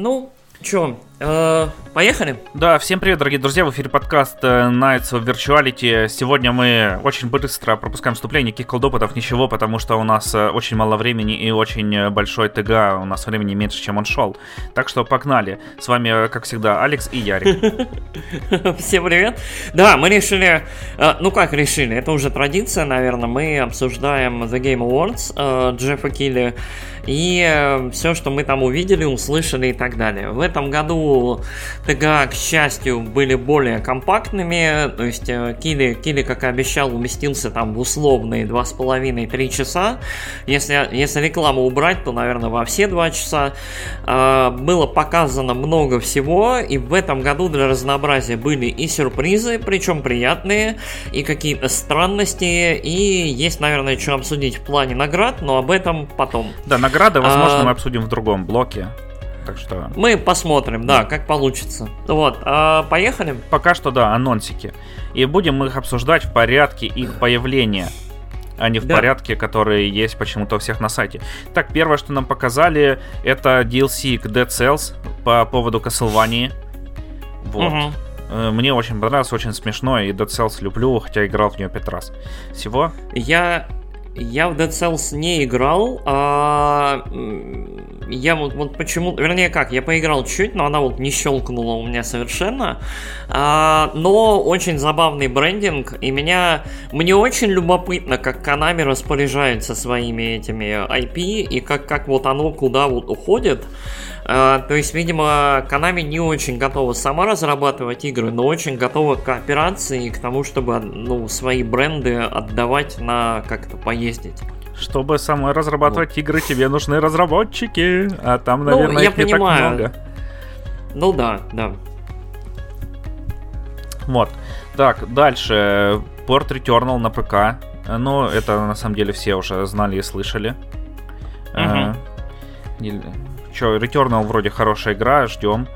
Ну, э, поехали? Да, всем привет, дорогие друзья, в эфире подкаст э, Nights of Virtuality. Сегодня мы очень быстро пропускаем вступление, никаких колдопытов, ничего, потому что у нас э, очень мало времени и очень большой ТГ, у нас времени меньше, чем он шел. Так что погнали. С вами, как всегда, Алекс и Ярик. Всем привет. Да, мы решили, ну как решили, это уже традиция, наверное, мы обсуждаем The Game Awards Джеффа Килли и э, все, что мы там увидели, услышали и так далее. В этом году ТГА, к счастью, были более компактными, то есть э, Кили, Кили, как и обещал, уместился там в условные 2,5-3 часа. Если, если рекламу убрать, то, наверное, во все 2 часа. Э, было показано много всего, и в этом году для разнообразия были и сюрпризы, причем приятные, и какие-то странности, и есть, наверное, что обсудить в плане наград, но об этом потом. Да, награды, возможно, а... мы обсудим в другом блоке. Так что... Мы посмотрим, да, как получится. Вот, а, поехали? Пока что, да, анонсики. И будем мы их обсуждать в порядке их появления а не в да. порядке, которые есть почему-то у всех на сайте. Так, первое, что нам показали, это DLC к Dead Cells по поводу Castlevania. Вот. Угу. Мне очень понравилось, очень смешно, и Dead Cells люблю, хотя играл в нее пять раз. Всего? Я я в Dead Cells не играл, а я вот, вот почему, вернее как, я поиграл чуть, но она вот не щелкнула у меня совершенно, а, но очень забавный брендинг, и меня, мне очень любопытно, как Konami распоряжается своими этими IP, и как, как вот оно куда вот уходит, то есть, видимо, Konami не очень готова сама разрабатывать игры, но очень готова к кооперации и к тому, чтобы ну, свои бренды отдавать на как-то поездить. Чтобы самой разрабатывать вот. игры, тебе нужны разработчики, а там, ну, наверное, ну, я их понимаю. не так много. Ну да, да. Вот. Так, дальше. Port Returnal на ПК. Ну, это на самом деле все уже знали и слышали. Угу. Че, Returnal вроде хорошая игра, ждем.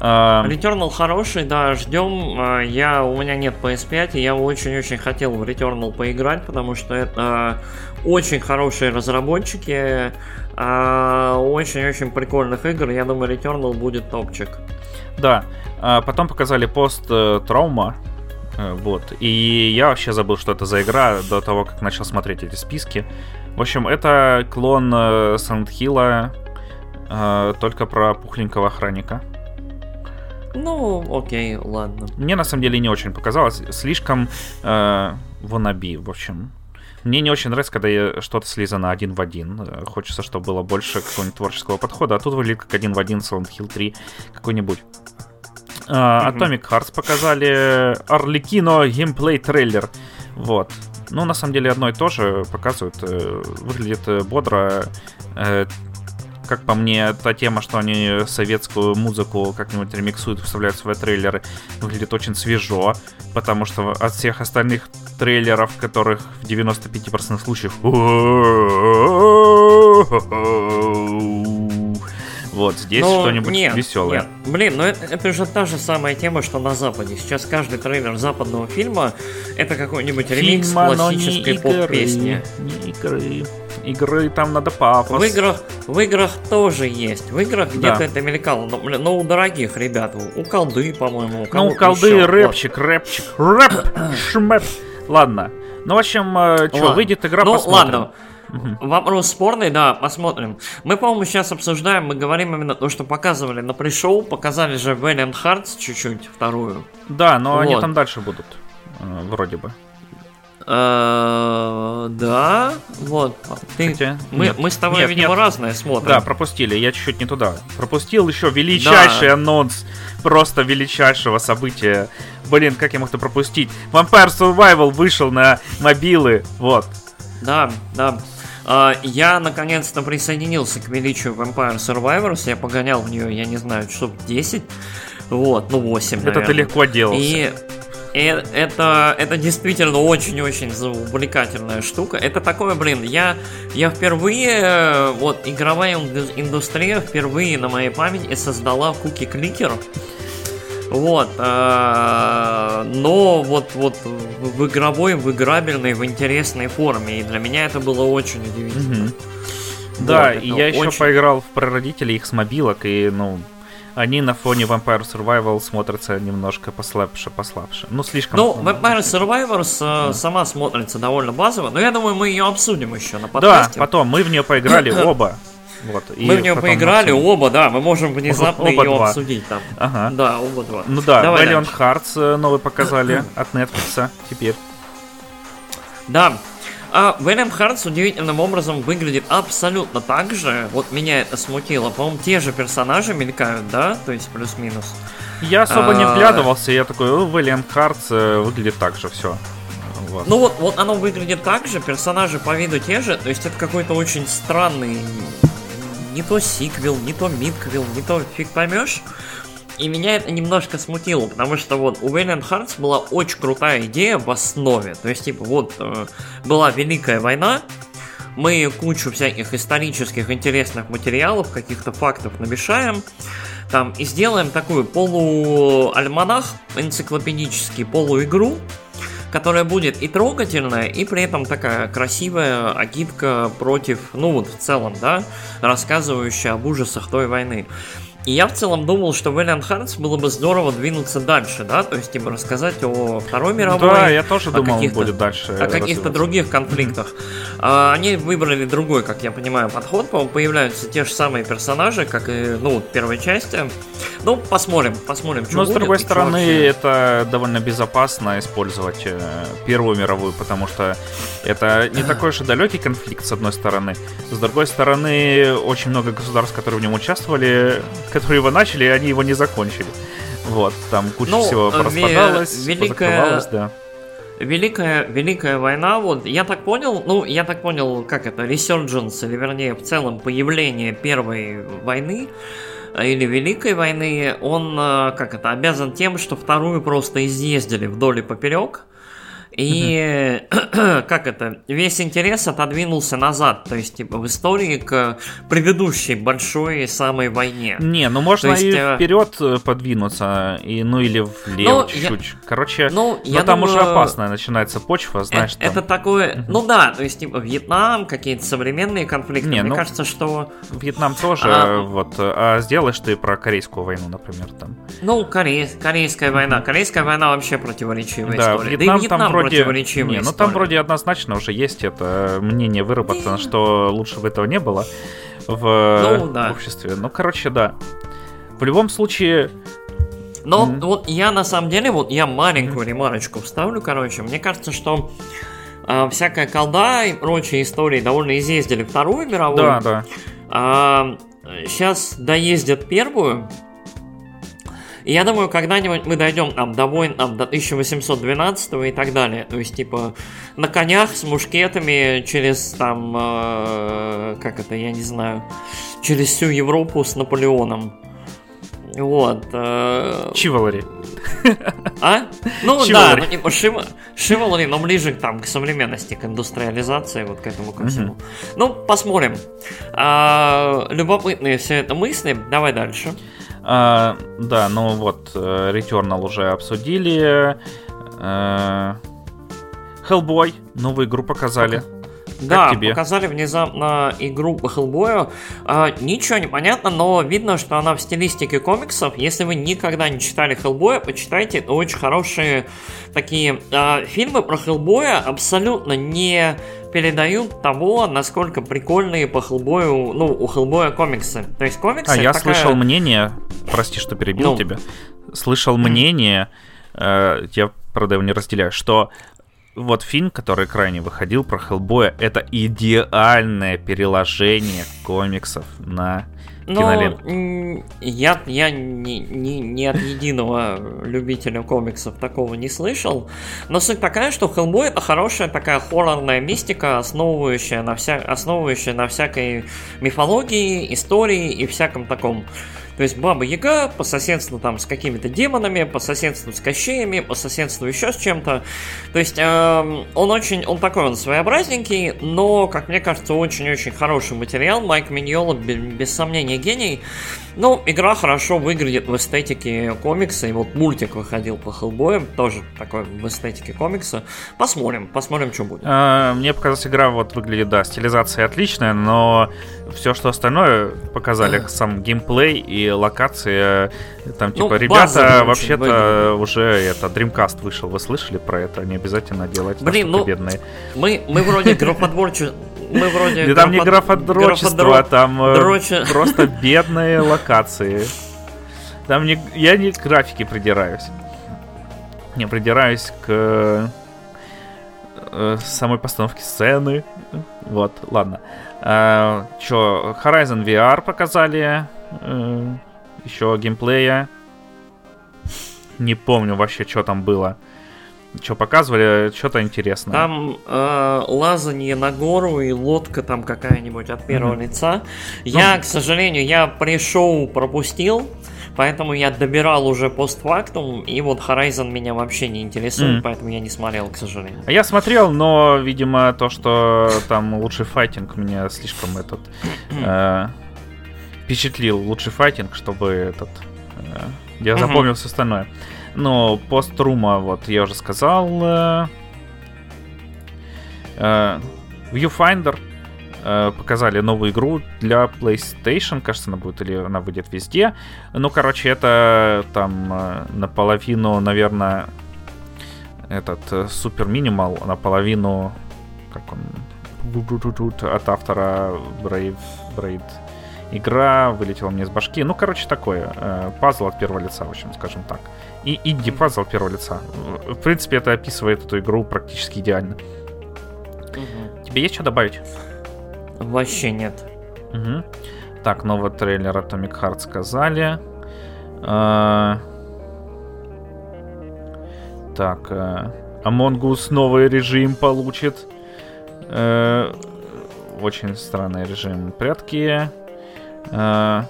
А, Returnal хороший, да, ждем. А, я, у меня нет PS5, и я очень-очень хотел в Returnal поиграть, потому что это очень хорошие разработчики, а, очень-очень прикольных игр. Я думаю, Returnal будет топчик. Да, потом показали пост э, Травма, э, вот. И я вообще забыл, что это за игра до того, как начал смотреть эти списки. В общем, это клон Сандхилла, э, э, только про пухленького охранника. Ну, окей, ладно. Мне на самом деле не очень показалось. Слишком э, в общем. Мне не очень нравится, когда что-то слизано один в один. Э, хочется, чтобы было больше какого-нибудь творческого подхода. А тут выглядит как один в один Silent Hill 3 какой-нибудь. Uh, Atomic Hearts показали Арлекино геймплей трейлер. Вот. Ну, на самом деле, одно и то же показывают. Э, выглядит э, бодро как по мне, та тема, что они советскую музыку как-нибудь ремиксуют, вставляют в свои трейлеры, выглядит очень свежо, потому что от всех остальных трейлеров, которых в 95% случаев вот, здесь но что-нибудь нет, веселое. Нет. Блин, ну это, это же та же самая тема, что на Западе. Сейчас каждый трейлер западного фильма это какой-нибудь ремикс классической поп-песни. Не игры. Игры там надо пафос. В играх, в играх тоже есть. В играх да. где-то это мелькало. Но, но у дорогих ребят, у колды, по-моему, у Ну, у колды еще. рэпчик, вот. рэпчик, рэп, шмэп. Ладно. Ну, в общем, э, что, выйдет игра, ну, посмотрим. ладно. Угу. Вопрос спорный, да, посмотрим. Мы, по-моему, сейчас обсуждаем, мы говорим именно то, что показывали на пришоу, показали же Valiant Hearts чуть-чуть, вторую. Да, но вот. они там дальше будут, э, вроде бы. Э, да, вот. Хотя, мы, нет, мы с тобой, нет, видимо, нет. разное смотрим. Да, пропустили, я чуть-чуть не туда. Пропустил еще величайший да. анонс просто величайшего события. Блин, как я мог это пропустить? Vampire Survival вышел на мобилы, вот. Да, да. Uh, я наконец-то присоединился к величию Vampire Survivors. Я погонял в нее, я не знаю, часов 10. Вот, ну 8, Это ты легко делал. И это, это действительно очень-очень увлекательная штука. Это такое, блин, я, я впервые, вот, игровая индустрия впервые на моей памяти создала куки-кликер. Вот, э, но вот, вот в игровой, в играбельной, в интересной форме. И для меня это было очень удивительно. Угу. Вот, да, и я еще очень... поиграл в прародителей их с мобилок, и, ну, они на фоне Vampire Survival смотрятся немножко послабше, послабше. Ну, слишком... Ну, Vampire Survivors э, сама смотрится довольно базово, но я думаю, мы ее обсудим еще на Да, подкасте. потом мы в нее поиграли оба. Вот, и мы в нее поиграли обсудим. оба, да, мы можем внезапно Оба ее два. обсудить там. Ага. Да, оба два. Ну да, Давай Valiant. Hearts э, новый показали от Netflix теперь. Да. А Venom Hearts удивительным образом выглядит абсолютно так же. Вот меня это смутило. По-моему, те же персонажи мелькают, да? То есть плюс-минус. Я особо не А. вглядывался, я такой, «О, Valiant Hearts э, выглядит так же, все. Вот. Ну вот, вот оно выглядит так же, персонажи по виду те же, то есть это какой-то очень странный, не то сиквел, не то мидквел, не то фиг поймешь. И меня это немножко смутило, потому что вот у Valiant Hearts была очень крутая идея в основе. То есть, типа, вот э, была Великая война, мы кучу всяких исторических интересных материалов, каких-то фактов намешаем, там, и сделаем такую полуальманах, энциклопедический, полуигру, которая будет и трогательная, и при этом такая красивая агитка против, ну вот в целом, да, рассказывающая об ужасах той войны. И я в целом думал, что в Valiant Hearts было бы здорово двинуться дальше, да, то есть, типа, рассказать о Второй мировой, да, я тоже думал, будет дальше. о каких-то других конфликтах. А, Они выбрали другой, как я понимаю, подход. По-моему, появляются те же самые персонажи, как и, ну, первой части. Ну, посмотрим, посмотрим, что Но с будет другой и чё стороны, вообще. это довольно безопасно использовать э, Первую мировую, потому что это не такой уж и далекий конфликт, с одной стороны. С другой стороны, очень много государств, которые в нем участвовали, которые его начали, они его не закончили. Вот, там куча Ну, всего э, распадалось, ве- великая- да. Великая, Великая война, вот, я так понял, ну, я так понял, как это, resurgence, или вернее, в целом, появление Первой войны, э, или Великой войны, он, э, как это, обязан тем, что Вторую просто изъездили вдоль и поперек, и, как это, весь интерес отодвинулся назад, то есть, типа, в истории к предыдущей большой самой войне. Не, ну можно есть, и э, вперед э, подвинуться, и, ну или влево Ну, я- чуть-чуть. Короче, Ну, но я там уже думаю, опасная начинается почва, знаешь, Э- Это там такое, ну да, то есть типа Вьетнам, какие-то современные конфликты. Не, Мне ну- кажется, что, Вьетнам тоже, А. вот, а сделаешь ты про Корейскую войну, например, там. ну, Корей- Корейская война. Корейская война вообще противоречивая Да, история. Вьетнам, да и Вьетнам там вроде... противоречивая Не, ну там вроде однозначно уже есть это мнение выработано, Не. что лучше бы этого не было в Ну, да. обществе. Ну, короче, да. В любом случае, Но Мгм. вот я на самом деле, вот я маленькую ремарочку вставлю, короче. Мне кажется, что а, всякая колда и прочие истории довольно изъездили Вторую мировую. да, да. сейчас доездят первую. И я думаю, когда-нибудь мы дойдем там до войн там, до 1812 и так далее. То есть, типа, на конях с мушкетами через там, э, как это, я не знаю, через всю Европу с Наполеоном. Вот. э, Чиволари. а? Ну да, Chivalry. ну типа шива- Chivalry, но ближе там, к современности, к индустриализации, вот к этому ко всему. Ну, посмотрим. А, любопытные все это мысли. Давай дальше. А, да, ну вот, э, Returnal уже обсудили. Э, Hellboy, новую игру показали. Да, тебе? показали внезапно игру по Хеллбою. А, ничего не понятно, но видно, что она в стилистике комиксов. Если вы никогда не читали Хеллбоя, почитайте. Это очень хорошие такие а, фильмы про Хеллбоя. Абсолютно не передают того, насколько прикольные по Хеллбою, ну, у Хеллбоя комиксы. То есть комиксы... А я такая- слышал мнение, прости, что перебил Ну. тебя, слышал мнение, э, я, правда, его не разделяю, что вот фильм, который крайне выходил про Хеллбоя, это идеальное переложение комиксов на Но киноленту. я, я ни, ни- ни от единого любителя комиксов такого не слышал. Но суть такая, что Хеллбой это хорошая такая хоррорная мистика, основывающая на, вся, основывающая на всякой мифологии, истории и всяком таком. То есть Баба Яга по соседству там с какими-то демонами, по соседству с кощеями, по соседству еще с чем-то. То есть эм, он очень, он такой, он своеобразненький, но, как мне кажется, очень-очень хороший материал. Майк Миньола, бе- без сомнения, гений. Ну, игра хорошо выглядит в эстетике комикса, и вот мультик выходил по Хеллбою, тоже такой в эстетике комикса. Посмотрим, посмотрим, что будет. А, мне показалось, игра вот выглядит, да, стилизация отличная, но все, что остальное показали, сам геймплей и локации, там типа, ну, ребята, вообще-то уже это Dreamcast вышел, вы слышали про это? Не обязательно делать Блин, ну. Мы, мы вроде графодворче мы вроде... Да там не графодрочество, там э, просто бедные локации. Там не... Я не к графике придираюсь. Не придираюсь к э, самой постановке сцены. Вот, ладно. А, чё, Horizon VR показали. Э, еще геймплея. Не помню вообще, что там было. Что показывали, что-то интересное. Там э, лазание на гору и лодка там какая-нибудь от первого mm-hmm. лица. Я, ну, к сожалению, я пришел, пропустил, поэтому я добирал уже постфактум, и вот Horizon меня вообще не интересует, mm-hmm. поэтому я не смотрел, к сожалению. Я смотрел, но, видимо, то, что там лучший файтинг меня слишком этот э, впечатлил. Лучший файтинг, чтобы этот... Э, я запомнил mm-hmm. все остальное. Но пострума, вот я уже сказал. Э, э, Viewfinder э, показали новую игру для PlayStation, кажется, она будет или она выйдет везде. Ну, короче, это там наполовину, наверное, этот супер минимал, наполовину, как он, от автора Brave, Braid игра вылетела мне из башки. Ну, короче, такое. Пазл от первого лица, в общем, скажем так и инди-пазл первого лица. В принципе, это описывает эту игру практически идеально. Угу. Тебе есть что добавить? Вообще нет. Угу. Так, новый трейлер Atomic Heart сказали. А... Так, а... Among Us новый режим получит. А... Очень странный режим прятки. А...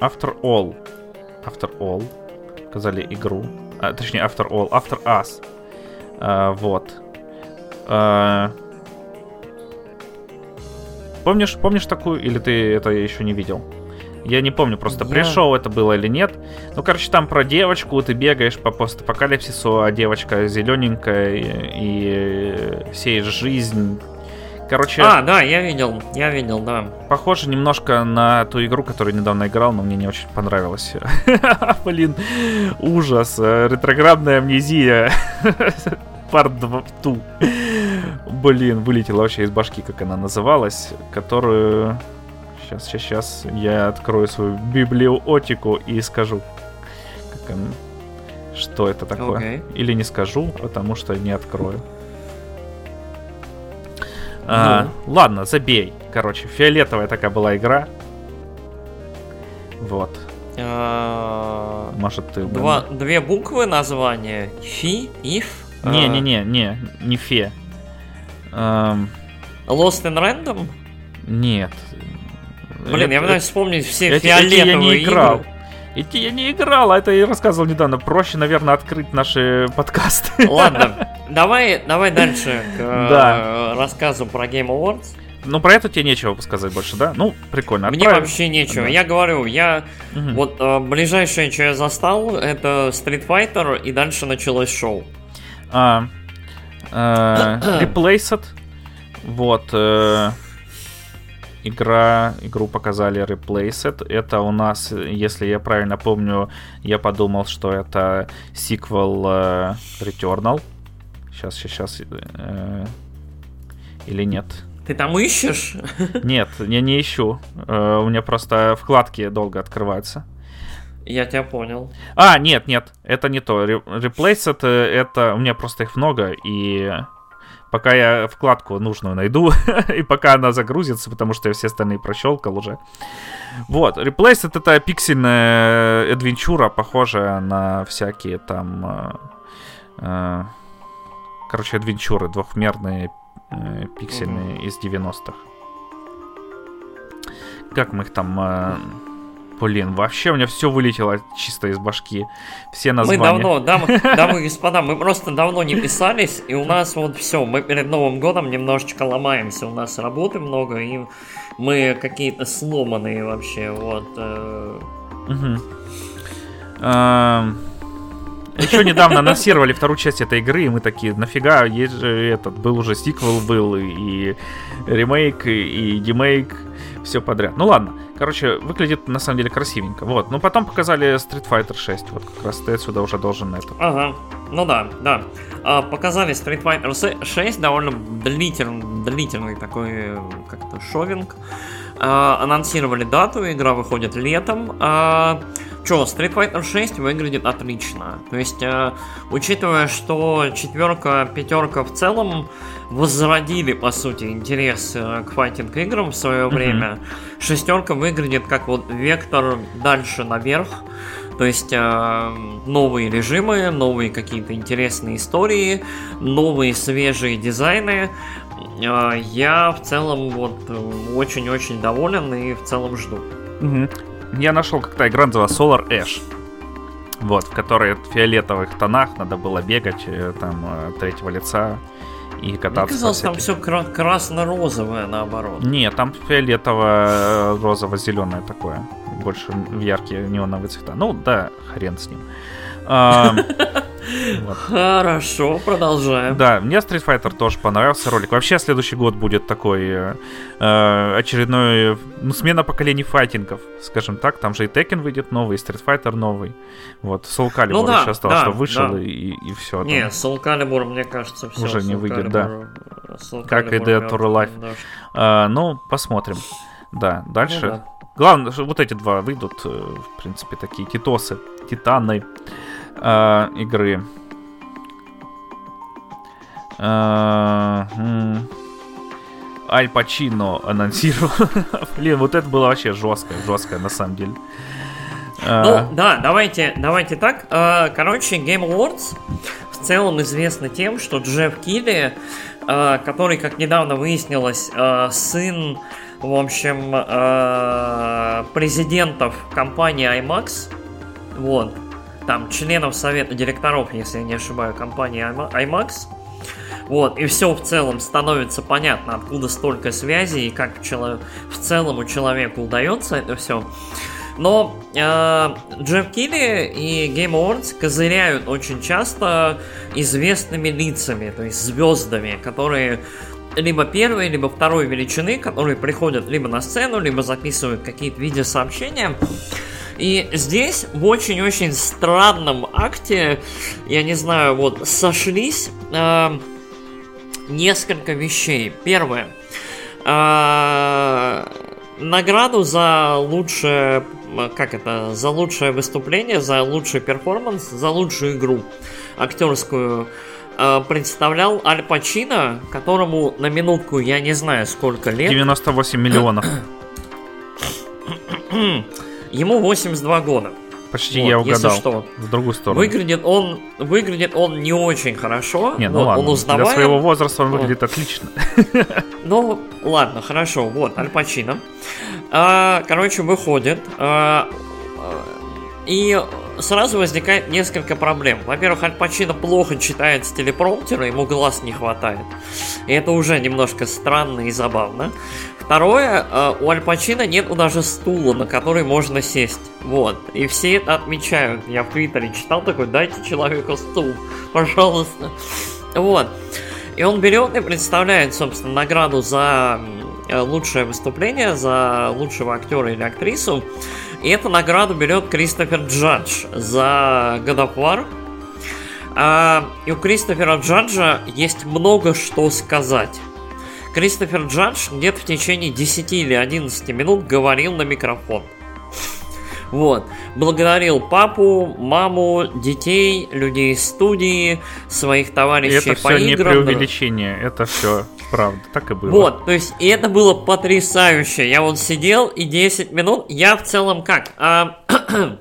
After All. After All показали игру. А, точнее, After All, After Us. А, вот. А, помнишь, помнишь такую, или ты это еще не видел? Я не помню, просто я... пришел это было или нет. Ну, короче, там про девочку, ты бегаешь по постапокалипсису, а девочка зелененькая, и, и сеешь жизнь, Короче... А, да, я видел, я видел, да. Похоже немножко на ту игру, которую недавно играл, но мне не очень понравилось. Блин, ужас. Ретроградная амнезия. Part 2. Блин, вылетела вообще из башки, как она называлась, которую... Сейчас, сейчас, сейчас я открою свою библиотеку и скажу, как она... что это такое. Okay. Или не скажу, потому что не открою. А, ну. Ладно, забей. Короче, фиолетовая такая была игра. Вот. А, Может, ты... Два, две буквы названия. Фи, if? Не-не-не, не, не фе. Lost in Random? Нет. Блин, я пытаюсь вспомнить все фиолетовые я не играл. Игры. Идти я не играл, а это я рассказывал недавно. Проще, наверное, открыть наши подкасты. Ладно, давай, давай дальше к да. рассказу про Game Awards. Ну, про это тебе нечего сказать больше, да? Ну, прикольно. Отправим. Мне вообще нечего. Да. Я говорю, я... Угу. Вот э, ближайшее, что я застал, это Street Fighter, и дальше началось шоу. А, э, Replaced. Вот. Э, игра, игру показали Replaced. Это у нас, если я правильно помню, я подумал, что это сиквел э, Returnal. Сейчас, сейчас, сейчас. Э, или нет? Ты там ищешь? Нет, я не ищу. Э, у меня просто вкладки долго открываются. Я тебя понял. А, нет, нет, это не то. Replaced это... У меня просто их много, и пока я вкладку нужную найду, и пока она загрузится, потому что я все остальные прощелкал уже. Вот, Replaced это пиксельная адвенчура, похожая на всякие там... Э, э, короче, адвенчуры двухмерные, э, пиксельные mm-hmm. из 90-х. Как мы их там... Э, Блин, вообще у меня все вылетело чисто из башки. Все названия. Мы давно, дамы, дамы и господа, мы просто давно не писались, и у нас вот все, мы перед Новым годом немножечко ломаемся, у нас работы много, и мы какие-то сломанные вообще, вот. Э. Еще недавно анонсировали вторую часть этой игры, и мы такие, нафига, есть же этот, был уже сиквел был, и ремейк, и демейк, все подряд. Ну ладно, короче, выглядит на самом деле красивенько. Вот, ну потом показали Street Fighter 6, вот как раз ты отсюда уже должен это. Ага, ну да, да. А, показали Street Fighter 6, довольно длительный, длительный такой, как-то шовинг. А, анонсировали дату, игра выходит летом. А, Че, Street Fighter 6 выглядит отлично. То есть, э, учитывая, что четверка, пятерка в целом возродили, по сути, интерес э, к файтинг играм в свое mm-hmm. время, шестерка выглядит как вот вектор дальше наверх. То есть э, новые режимы, новые какие-то интересные истории, новые свежие дизайны. Э, я в целом вот очень-очень доволен и в целом жду. Угу я нашел как-то игра называлась Solar Ash. Вот, в которой в фиолетовых тонах надо было бегать э, там э, третьего лица и кататься. Мне казалось, там все кра- красно-розовое наоборот. Не, там фиолетово-розово-зеленое такое. Больше в яркие неоновые цвета. Ну да, хрен с ним. Вот. Хорошо, продолжаем. Да, мне Street Fighter тоже понравился ролик. Вообще следующий год будет такой э, э, очередной, ну, смена поколений файтингов, скажем так. Там же и Tekken выйдет новый, и Street Fighter новый. Вот, Soul Calibur ну, да, еще осталось, да, что вышел, да. и, и все. Не, там. Soul Calibur, мне кажется, все. Уже не выйдет, да. Soul как и Dead or Alive. Да. А, ну, посмотрим. Да, дальше. Ну, да. Главное, что вот эти два выйдут, э, в принципе, такие титосы, титаны э, игры. Э, Аль Пачино анонсировал. Блин, вот это было вообще жестко, жестко на самом деле. Э, ну, да, давайте, давайте так. Э, короче, Game Awards в целом известны тем, что Джефф Килли, который, как недавно выяснилось, сын, в общем, президентов компании IMAX, вот, там членов совета директоров, если я не ошибаюсь, компании IMAX. Вот, и все в целом становится понятно, откуда столько связей и как в, чело... целом у человека удается это все. Но э, Джефф Килли и Game Awards козыряют очень часто известными лицами, то есть звездами, которые либо первой, либо второй величины, которые приходят либо на сцену, либо записывают какие-то видеосообщения. И здесь в очень-очень странном акте, я не знаю, вот сошлись э, несколько вещей. Первое. Э, награду за лучшее, как это, за лучшее выступление, за лучший перформанс, за лучшую игру актерскую э, представлял Аль Пачино, которому на минутку я не знаю сколько лет. 98 миллионов. Ему 82 года. Почти вот, я угадал. Если что. В другую сторону. Выглядит он, выглядит он не очень хорошо. Не, ну вот, ладно. Он узнаваем. Для своего возраста он выглядит вот. отлично. Ну, ладно, хорошо. Вот, Аль Пачино. А, короче, выходит. А, и сразу возникает несколько проблем. Во-первых, Аль Пачино плохо читает с телепромптера, ему глаз не хватает. И это уже немножко странно и забавно. Второе, э, у Аль Пачино нет даже стула, на который можно сесть. Вот. И все это отмечают. Я в Твиттере читал такой, дайте человеку стул, пожалуйста. Вот. И он берет и представляет, собственно, награду за э, лучшее выступление, за лучшего актера или актрису. И эту награду берет Кристофер Джадж за God of War. И у Кристофера Джаджа есть много что сказать. Кристофер Джадж где-то в течение 10 или 11 минут говорил на микрофон. Вот. Благодарил папу, маму, детей, людей из студии, своих товарищей это по все играм. не преувеличение, это все правда, так и было. Вот, то есть, и это было потрясающе. Я вот сидел и 10 минут, я в целом как? А,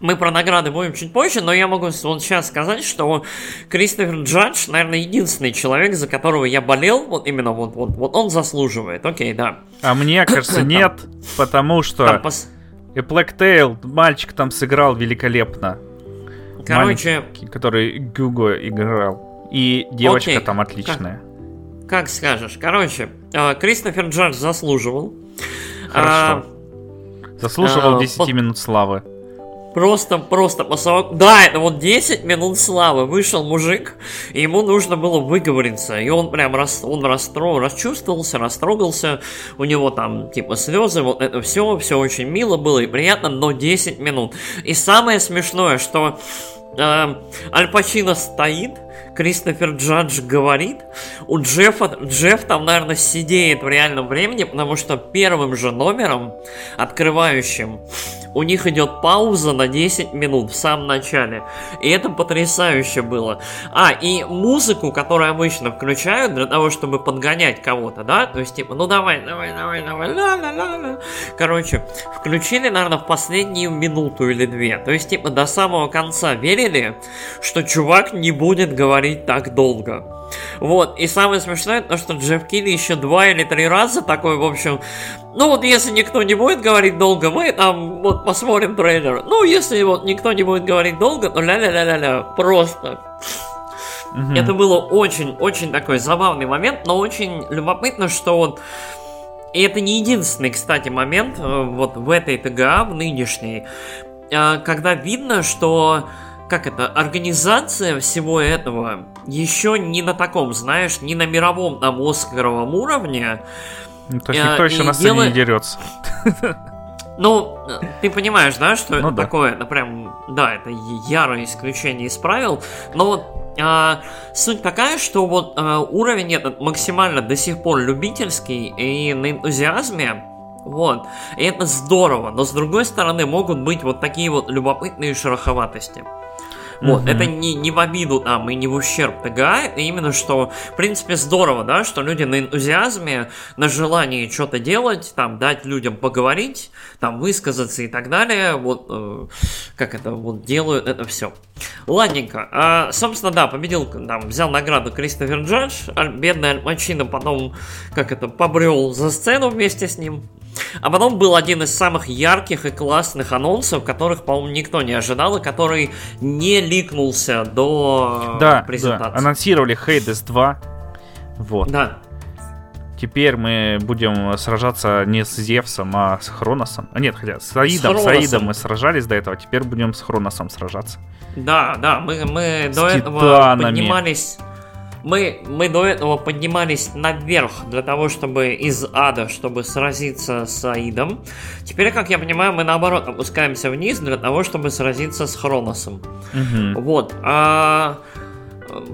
мы про награды будем чуть позже, но я могу вот сейчас сказать, что Кристофер Джадж, наверное, единственный человек, за которого я болел, вот именно вот, вот, вот он заслуживает, окей, да. А мне кажется, нет, потому что... И Black Tail, мальчик там сыграл великолепно. Короче... Маленький, который Гюго играл. И девочка Окей. там отличная. Как, как скажешь. Короче, э, Кристофер Джордж заслуживал. Хорошо. А, заслуживал а, 10 под... минут славы. Просто, просто посылок. Да, это вот 10 минут славы. Вышел мужик, и ему нужно было выговориться. И он прям рас, он расстро, расчувствовался, растрогался. У него там типа слезы, вот это все, все очень мило было и приятно, но 10 минут. И самое смешное, что э, Аль Пачино стоит, Кристофер Джадж говорит, у Джеффа, Джефф там, наверное, сидеет в реальном времени, потому что первым же номером, открывающим, у них идет пауза на 10 минут в самом начале. И это потрясающе было. А, и музыку, которую обычно включают для того, чтобы подгонять кого-то, да? То есть, типа, ну давай, давай, давай, давай, ла ла ла ла Короче, включили, наверное, в последнюю минуту или две. То есть, типа, до самого конца верили, что чувак не будет говорить так долго. Вот, и самое смешное, то, что Джефф Килли еще два или три раза такой, в общем, ну вот если никто не будет говорить долго, мы там вот посмотрим трейлер. Ну, если вот никто не будет говорить долго, то ля-ля-ля-ля-ля, просто. Угу. Это было очень-очень такой забавный момент, но очень любопытно, что вот и это не единственный, кстати, момент э, вот в этой ТГА, в нынешней, э, когда видно, что как это, организация всего этого еще не на таком, знаешь, не на мировом там Оскаровом уровне. Ну, то есть никто еще на сцене делает... не дерется. Ну, ты понимаешь, да, что ну, это да. такое, это прям, да, это ярое исключение из правил, но вот а, суть такая, что вот а, уровень этот максимально до сих пор любительский и на энтузиазме, вот. И это здорово, но с другой стороны могут быть вот такие вот любопытные шероховатости. Вот, mm-hmm. это не, не в обиду там и не в ущерб ТГА, это именно что, в принципе, здорово, да, что люди на энтузиазме, на желании что-то делать, там, дать людям поговорить, там, высказаться и так далее, вот, э, как это, вот, делают это все. Ладненько, а, собственно, да, победил, там, взял награду Кристофер Джадж, бедный Аль Пачино потом, как это, побрел за сцену вместе с ним, а потом был один из самых ярких и классных анонсов, которых, по-моему, никто не ожидал, и который не ликнулся до да, презентации. Да, анонсировали Hades 2. Вот. Да. Теперь мы будем сражаться не с Зевсом, а с Хроносом. А нет, хотя с Аидом. С, с Аидом мы сражались до этого, теперь будем с Хроносом сражаться. Да, да, мы, мы до этого поднимались мы, мы до этого поднимались наверх для того, чтобы из ада, чтобы сразиться с Аидом. Теперь, как я понимаю, мы наоборот опускаемся вниз для того, чтобы сразиться с Хроносом. Угу. Вот. А,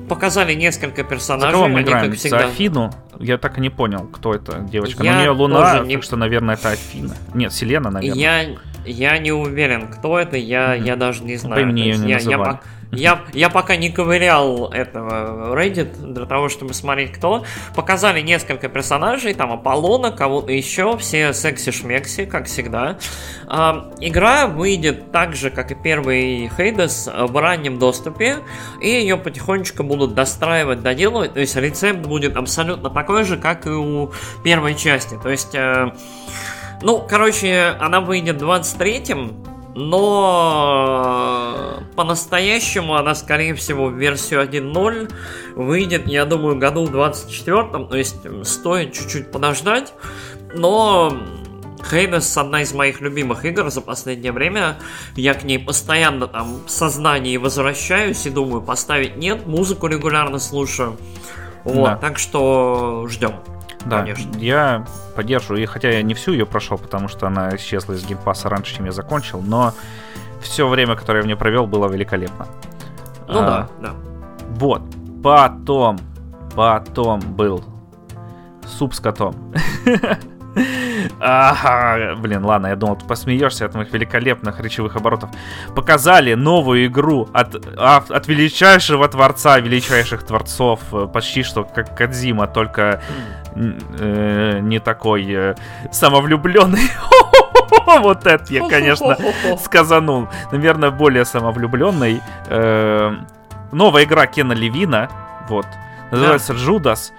показали несколько персонажей. За кого мы играем? Как всегда... За Афину? Я так и не понял, кто это девочка. Я Но у нее Луна, не... так что, наверное, это Афина. Нет, Селена, наверное. Я, я не уверен, кто это, я, mm я даже не знаю. По имени ее не я, называли. я, я, я пока не ковырял этого Reddit для того, чтобы смотреть кто. Показали несколько персонажей, там Аполлона, кого-то еще, все секси-шмекси, как всегда. А, игра выйдет так же, как и первый Хейдес, в раннем доступе, и ее потихонечку будут достраивать, доделывать, то есть рецепт будет абсолютно такой же, как и у первой части. То есть... Э, ну, короче, она выйдет 23-м, но по-настоящему она, скорее всего, в версию 1.0 выйдет, я думаю, году в 24 то есть стоит чуть-чуть подождать, но Hades одна из моих любимых игр за последнее время. Я к ней постоянно там в сознании возвращаюсь и думаю, поставить нет, музыку регулярно слушаю. Вот, да. так что ждем. Да, конечно. я поддерживаю. И хотя я не всю ее прошел, потому что она исчезла из Game Pass а раньше, чем я закончил, но все время, которое я в ней провел, было великолепно. Ну а, да, да. Вот. Потом, потом был суп с котом. Ага, блин, ладно, я думал, ты посмеешься от моих великолепных речевых оборотов. Показали новую игру от, от величайшего творца, величайших творцов, э, почти что как Кадзима, только э, не такой э, самовлюбленный. Вот это я, конечно, сказанул. Наверное, более самовлюбленный. Э, новая игра Кена Левина, вот, называется Джудас.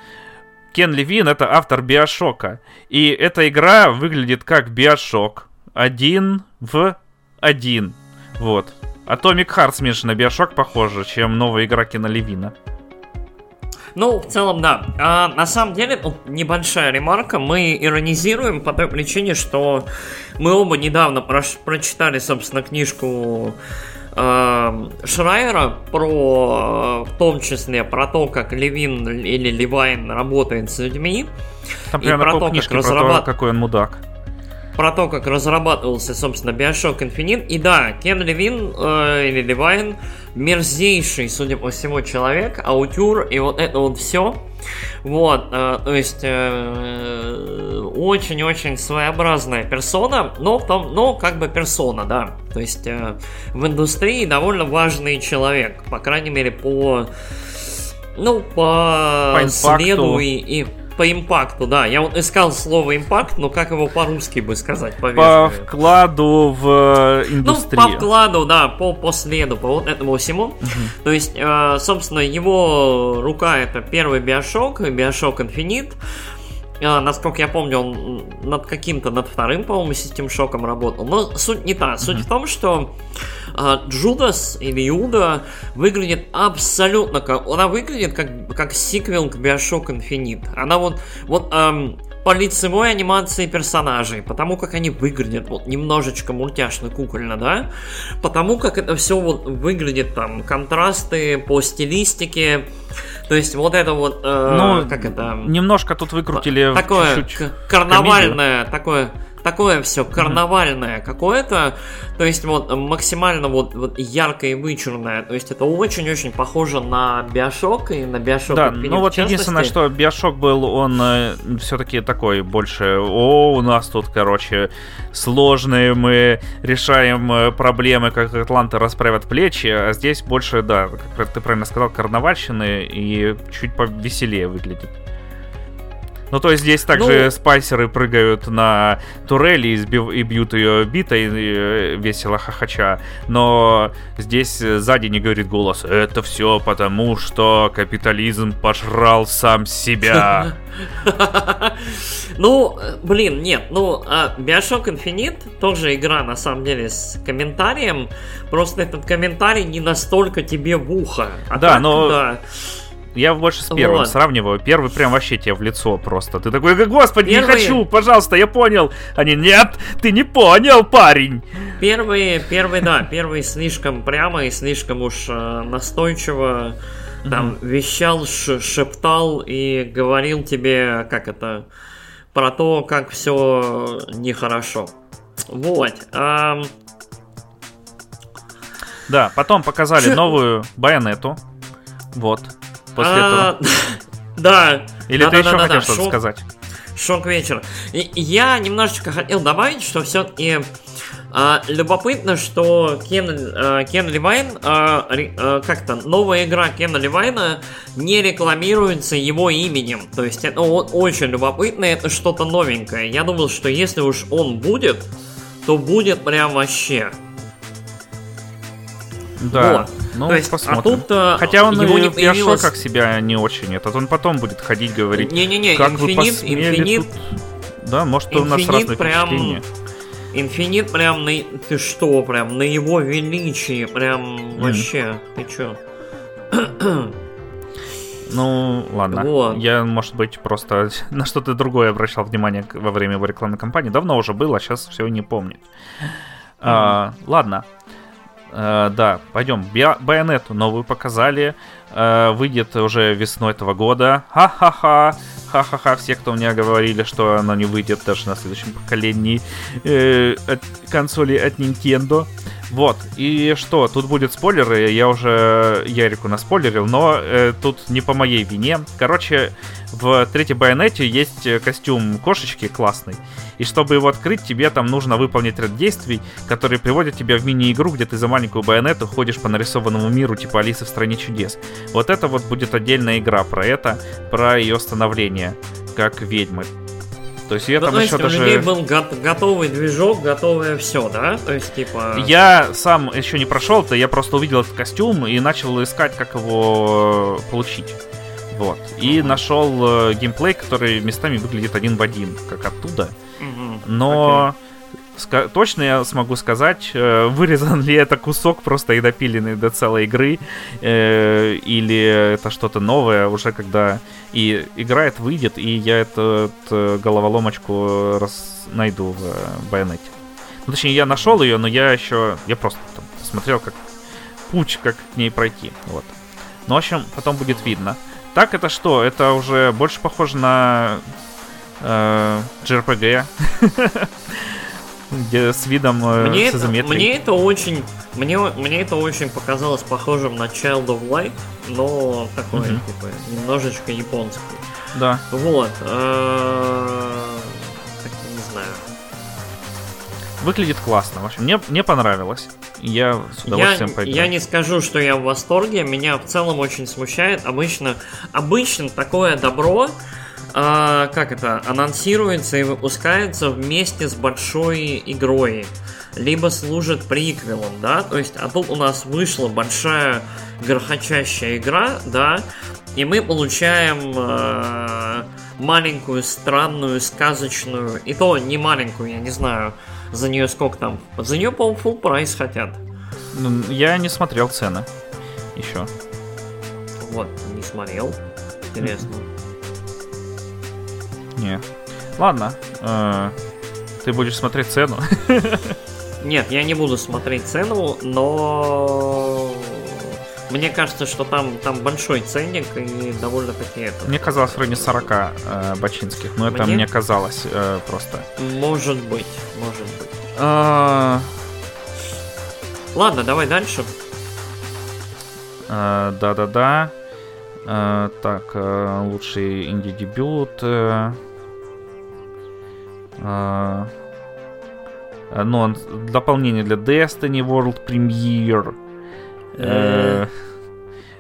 Кен Левин это автор Биошока. И эта игра выглядит как Биошок. Один в один. Вот. Atomic Heart меньше на Bioshock похоже, чем новая игра Кена Левина. Ну, в целом, да. А, на самом деле, небольшая ремарка. Мы иронизируем по той причине, что мы оба недавно прош- прочитали, собственно, книжку Шрайера про, в том числе, про то, как Левин или Левайн работает с людьми. Там прям про то, как разрабат... то, какой он мудак про то, как разрабатывался, собственно, Bioshock Infinite. И да, Кен Левин э, или Левайн мерзейший, судя по всему, человек, аутюр и вот это вот все. Вот, э, то есть э, очень-очень своеобразная персона, но, в том, но как бы персона, да. То есть э, в индустрии довольно важный человек, по крайней мере, по ну, по, по следу и, и по импакту, да. Я вот искал слово импакт, но как его по-русски бы сказать? По, по вкладу в индустрию. Ну, по вкладу, да, по, по следу, по вот этому всему. Угу. То есть, э, собственно, его рука это первый Биошок, Биошок Infinite. А, насколько я помню, он над каким-то, над вторым, по-моему, систем шоком работал. Но суть не та. Суть mm-hmm. в том, что а, Джудас или Иуда выглядит абсолютно как... Она выглядит как, как сиквел к Bioshock Infinite. Она вот... вот эм, по лицевой анимации персонажей, потому как они выглядят вот немножечко мультяшно кукольно, да, потому как это все вот выглядит там, контрасты по стилистике, то есть вот это вот, э, ну, как это... Немножко тут выкрутили такое чуть-чуть карнавальное, комедию. такое такое все карнавальное какое-то, то есть вот максимально вот, вот яркое и вычурное, то есть это очень-очень похоже на Биошок и на Биошок. Да, ну вот единственное, что Биошок был, он э, все-таки такой больше, о, у нас тут, короче, сложные, мы решаем э, проблемы, как Атланты расправят плечи, а здесь больше, да, как ты правильно сказал, карнавальщины и чуть повеселее выглядит. Ну, то есть здесь также ну... спайсеры прыгают на турели и, сбив... и бьют ее битой и весело хохоча. Но здесь сзади не говорит голос. Это все потому, что капитализм пожрал сам себя. Ну, блин, нет, ну, а Bioshock Infinite тоже игра, на самом деле, с комментарием. Просто этот комментарий не настолько тебе в ухо. А да, но... Я больше с первым вот. сравниваю. Первый прям вообще тебе в лицо просто. Ты такой, господи, Первые... не хочу, пожалуйста, я понял. Они, нет, ты не понял, парень. Первый, первый, да, первый слишком прямо и слишком уж э, настойчиво там вещал, шептал и говорил тебе, как это, про то, как все нехорошо. Вот. Да, потом показали новую байонету. Вот после а, этого? Да. Или ты еще хотел что-то сказать? Шок вечер. Я немножечко хотел добавить, что все-таки а, любопытно, что Кен, а, Кен Левайн, а, а, как-то новая игра Кена Левайна не рекламируется его именем. То есть это очень любопытно, это что-то новенькое. Я думал, что если уж он будет, то будет прям вообще. Да. Вот. Ну, То есть, а посмотрим. А тут, э, Хотя он его не появилось... как себя не очень этот. Он потом будет ходить говорить, Не-не-не, как Infinite, вы посмели Тут... Да, может, Infinite у нас разные прям... впечатления. Инфинит прям на... Ты что, прям на его величии, прям mm. вообще, ты чё? Ну, ладно. Вот. Я, может быть, просто на что-то другое обращал внимание во время его рекламной кампании. Давно уже было, а сейчас все не помню. Mm. А, ладно. Э, да, пойдем. Байонету новую показали. Э, выйдет уже весной этого года. Ха-ха-ха. Ха-ха-ха. Все, кто мне говорили, что она не выйдет даже на следующем поколении э, от консоли от Nintendo. Вот, и что, тут будет спойлеры, я уже Ярику наспойлерил, но э, тут не по моей вине. Короче, в третьей байонете есть костюм кошечки классный, и чтобы его открыть, тебе там нужно выполнить ряд действий, которые приводят тебя в мини-игру, где ты за маленькую байонету ходишь по нарисованному миру, типа Алисы в стране чудес. Вот это вот будет отдельная игра про это, про ее становление, как ведьмы. То есть я ну, там еще даже... у людей был го- готовый движок, готовое все, да? То есть, типа... Я сам еще не прошел это, я просто увидел этот костюм и начал искать, как его получить. Вот. И mm-hmm. нашел э, геймплей, который местами выглядит один в один, как оттуда. Mm-hmm. Но... Okay ска- точно я смогу сказать, э, вырезан ли это кусок просто и допиленный до целой игры, э, или это что-то новое уже когда и игра это выйдет, и я эту, эту головоломочку раз найду в э, байонете. Ну, точнее, я нашел ее, но я еще... Я просто там, смотрел, как путь, как к ней пройти. Вот. Ну, в общем, потом будет видно. Так это что? Это уже больше похоже на э, JRPG. С видом э, Мне с это, мне это очень, мне, мне это очень показалось похожим на Child of Light, но такое, Мгм. типа, немножечко японское. Да. Вот. э, не знаю. Выглядит классно. В общем, мне, мне понравилось. Я с удовольствием Я, я не скажу, что я в восторге. Меня в целом очень смущает. Обычно, обычно такое добро, а, как это, анонсируется и выпускается вместе с большой игрой. Либо служит приквелом, да, то есть, а тут у нас вышла большая грохочащая игра, да, и мы получаем э, маленькую, странную, сказочную, и то не маленькую, я не знаю, за нее сколько там, за нее, по-моему, full прайс хотят. Ну, Я не смотрел цены. Еще. Вот, не смотрел. Интересно. Не. Ладно. э, ты будешь смотреть цену. Нет, я не буду смотреть цену, но мне кажется, что там, там большой ценник и довольно-таки это. Мне казалось в районе 40 э, бачинских, но это Мне? казалось э, просто. Может быть, может быть. Э, Ладно, давай дальше. э, Да-да-да. Э, Так, лучший инди-дебют. Э, э, э, Ну, дополнение для Destiny World Premiere. э,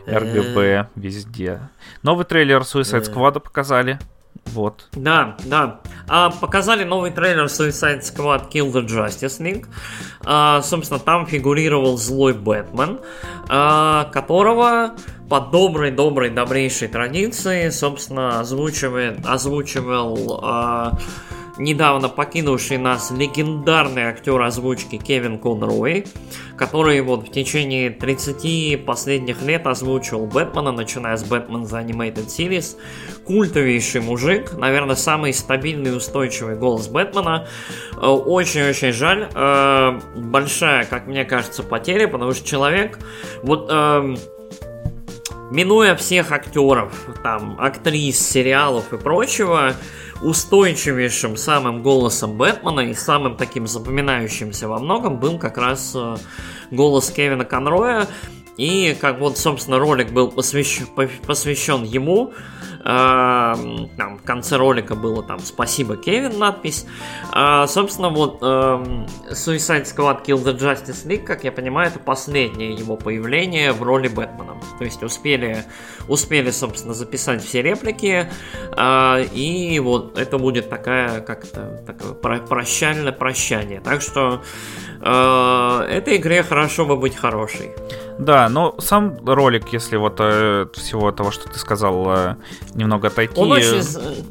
RGB везде. Новый трейлер Suicide Э. Squad показали. Вот. Да, да. А, показали новый трейлер Suicide Squad Kill the Justice League. А, собственно, там фигурировал злой Бэтмен, а, которого по доброй-доброй, добрейшей традиции, собственно, озвучивает, озвучивал а, недавно покинувший нас легендарный актер озвучки Кевин Конрой, который вот в течение 30 последних лет озвучивал Бэтмена, начиная с Бэтмен The Animated Series. Культовейший мужик, наверное, самый стабильный и устойчивый голос Бэтмена. Э, Очень-очень жаль. Э, Большая, как мне кажется, потеря, потому что человек вот эм, минуя всех актеров, там, актрис, сериалов и прочего, устойчивейшим самым голосом Бэтмена и самым таким запоминающимся во многом был как раз э, голос Кевина Конроя. И как вот, собственно, ролик был посвящен, посвящен ему. Эм, там, в конце ролика было там «Спасибо, Кевин» надпись. А, собственно, вот эм, Suicide Squad Kill the Justice League, как я понимаю, это последнее его появление в роли Бэтмена. То есть успели, успели, собственно, записать все реплики, а, и вот это будет такая, как это, такое про- прощальное прощание. Так что э, этой игре хорошо бы быть хорошей. Да, но сам ролик, если вот э, всего того, что ты сказал, э, немного отойти. Он очень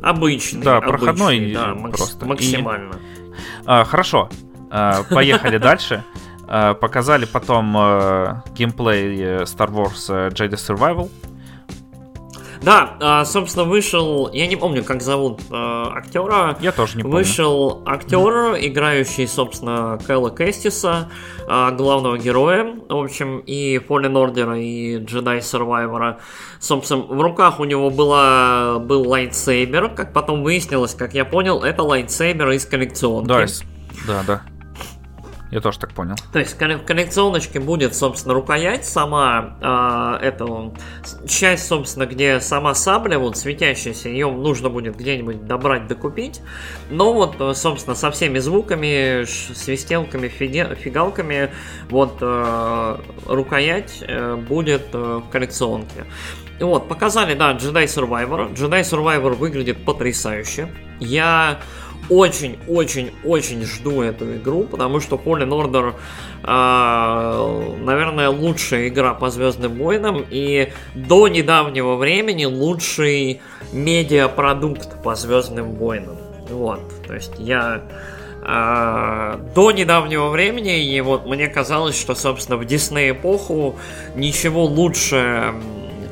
обычный. да, обычный, проходной да, и просто. И- максимально. А, хорошо, А, поехали дальше. А, Показали потом э, геймплей э, Star Wars э, Jedi Survival. Да, а, собственно, вышел, я не помню, как зовут э, актера. Я тоже не помню. Вышел актер, играющий, собственно, Кэлла Кэстиса, а, главного героя, в общем, и Fallen Order, и Jedi Survivor. Собственно, в руках у него была, был лайтсейбер, как потом выяснилось, как я понял, это лайтсейбер из коллекционки. Да, да. Я тоже так понял. То есть в колле- в коллекционочке будет, собственно, рукоять сама, а, это он, с- часть, собственно, где сама сабля, вот светящаяся, ее нужно будет где-нибудь добрать, докупить. Но вот, э, собственно, со всеми звуками, свистелками, фиге- фигалками, вот э, рукоять э, будет э, в коллекционке. Вот, показали, да, Jedi Survivor. Jedi Survivor выглядит потрясающе. Я очень-очень-очень жду эту игру, потому что Fallen Order, а, наверное, лучшая игра по Звездным войнам и до недавнего времени лучший медиапродукт по Звездным войнам. Вот, то есть я э, до недавнего времени, и вот мне казалось, что, собственно, в Дисней эпоху ничего лучше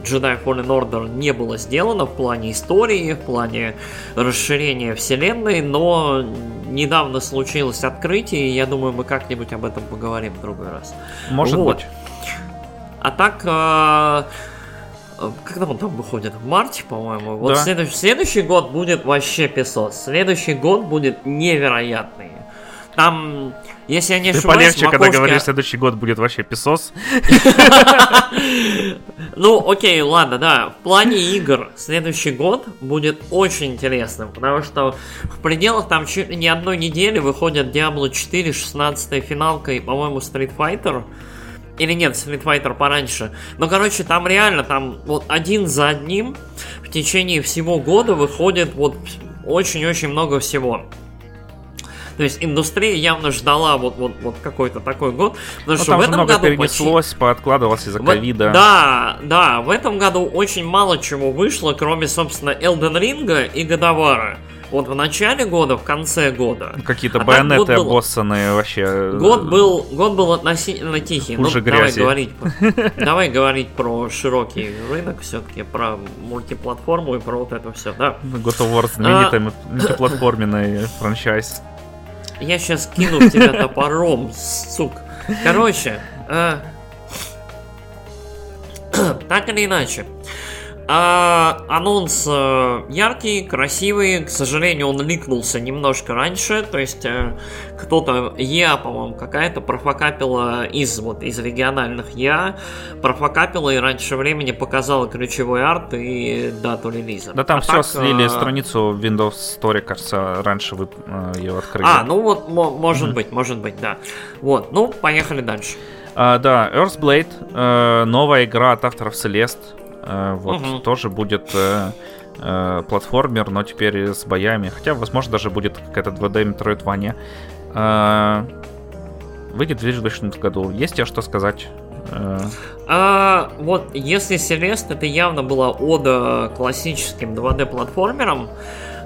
Jedi Fallen Order не было сделано в плане истории, в плане расширения вселенной, но недавно случилось открытие, и я думаю, мы как-нибудь об этом поговорим в другой раз. Может вот. быть. А так, э, когда он там выходит? В марте, по-моему. Вот да. следующий, следующий год будет вообще песос. Следующий год будет невероятный. Там, если я не ошибаюсь, полегче, когда говоришь, следующий год будет вообще песос. Ну, окей, ладно, да. В плане игр следующий год будет очень интересным, потому что в пределах там чуть не одной недели выходят Diablo 4, 16 финалка и, по-моему, Street Fighter. Или нет, Street Fighter пораньше. Но, короче, там реально, там вот один за одним в течение всего года выходит вот очень-очень много всего. То есть индустрия явно ждала вот, вот, вот какой-то такой год. Потому ну, что там в этом много году перенеслось, почти... пооткладывалось из-за ковида. Да, да, в этом году очень мало чего вышло, кроме, собственно, Elden Ring и Годовара. Вот в начале года, в конце года. Какие-то а байонеты был... обоссанные вообще. Год был, год был относительно тихий. Хуже ну, грязи. Давай говорить, давай говорить про широкий рынок все-таки, про мультиплатформу и про вот это все, да. God of War знаменитый мультиплатформенный франчайз. Я сейчас кину в тебя топором, сук. Короче, э, так или иначе, а, анонс э, яркий, красивый. К сожалению, он ликнулся немножко раньше. То есть э, кто-то я, по-моему, какая-то профокапила из вот из региональных я профокапила и раньше времени показала ключевой арт и дату релиза. Да там а все так, слили а... страницу Windows Store, кажется, раньше вы э, ее открыли. А, ну вот, может mm-hmm. быть, может быть, да. Вот, ну, поехали дальше. Uh, да, Earthblade, uh, новая игра от авторов Celeste. Э, вот угу. тоже будет э, э, платформер, но теперь с боями. Хотя, возможно, даже будет какая-то 2D Metroidvania. Выйдет в 2020 году. Есть тебе что сказать? А, вот если Селест, это явно была ода классическим 2D платформерам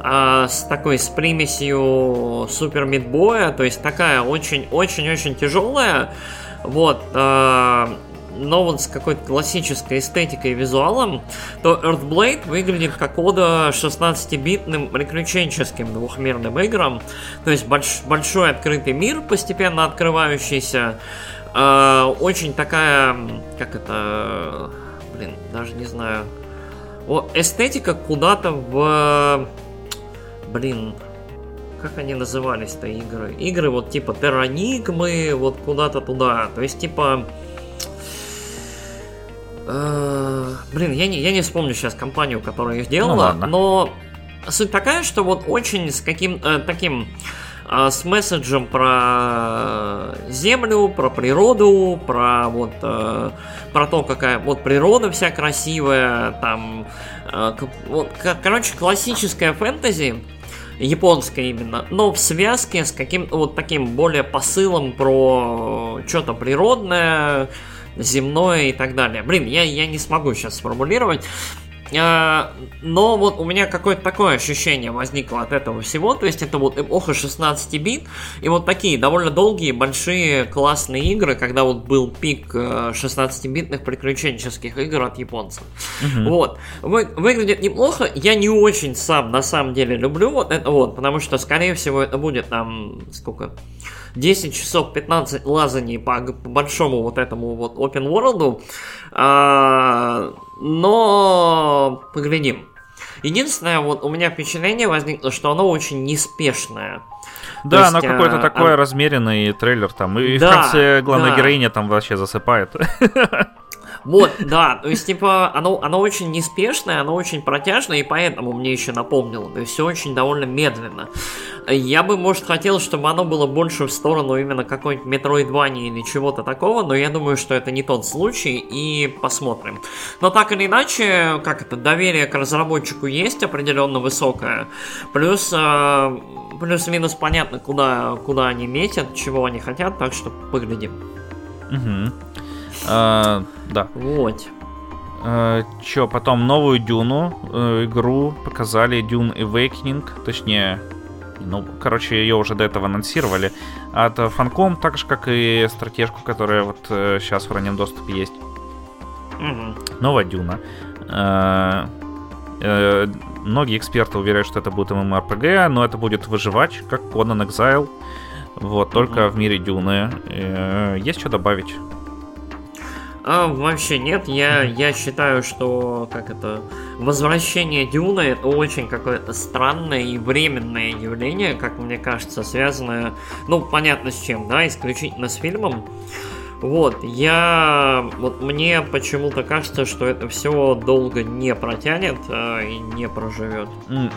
а, с такой с примесью супер мидбоя, то есть такая очень-очень-очень тяжелая. Вот, а, но вот с какой-то классической эстетикой и визуалом, то Earthblade выглядит как ода 16-битным приключенческим двухмерным играм. То есть больш, большой открытый мир, постепенно открывающийся. Э, очень такая, как это, блин, даже не знаю. О, эстетика куда-то в, блин, как они назывались-то игры? Игры вот типа Терранигмы, вот куда-то туда. То есть типа блин, я не, я не вспомню сейчас компанию, которая их делала, ну, но суть такая, что вот очень с каким э, таким э, с месседжем про землю, про природу, про вот э, про то, какая вот природа вся красивая, там э, вот, короче, классическая фэнтези, японская именно, но в связке с каким-то вот таким более посылом про что-то природное, земное и так далее. Блин, я, я не смогу сейчас сформулировать. А, но вот у меня какое-то такое ощущение возникло от этого всего, то есть это вот эпоха 16 бит, и вот такие довольно долгие, большие, классные игры, когда вот был пик 16-битных э, приключенческих игр от японцев. Угу. Вот. Вы, выглядит неплохо, я не очень сам на самом деле люблю вот это вот, потому что, скорее всего, это будет там, сколько, 10 часов 15 лазаний по, по большому вот этому вот open world. А, но поглядим. Единственное, вот у меня впечатление возникло, что оно очень неспешное. Да, есть, оно какой-то а, такой а... размеренный трейлер там. И да, в конце главная да. героиня там вообще засыпает. Вот, да, то есть, типа, оно, оно очень неспешное, оно очень протяжное, и поэтому мне еще напомнило. То есть, все очень довольно медленно. Я бы, может, хотел, чтобы оно было больше в сторону именно какой-нибудь Metroidvania или чего-то такого, но я думаю, что это не тот случай, и посмотрим. Но так или иначе, как это, доверие к разработчику есть определенно высокое, плюс... Э, плюс-минус понятно, куда, куда они метят, чего они хотят, так что поглядим. Угу. А, да. Вот. А, чё, потом новую Дюну, э, игру показали, Dune Awakening, точнее, Ну, короче, ее уже до этого анонсировали. От Фанком, так же, как и стратежку, которая вот сейчас в раннем доступе есть. Угу. Новая Дюна. Многие эксперты уверяют, что это будет MMORPG, но это будет выживать, как Conan Exile. Вот, только mm-hmm. в мире Дюны. Есть что добавить? А, вообще нет, я, я считаю, что как это возвращение Дюны это очень какое-то странное и временное явление, как мне кажется, связанное, ну, понятно с чем, да, исключительно с фильмом. Вот, я... Вот мне почему-то кажется, что это все долго не протянет э, и не проживет.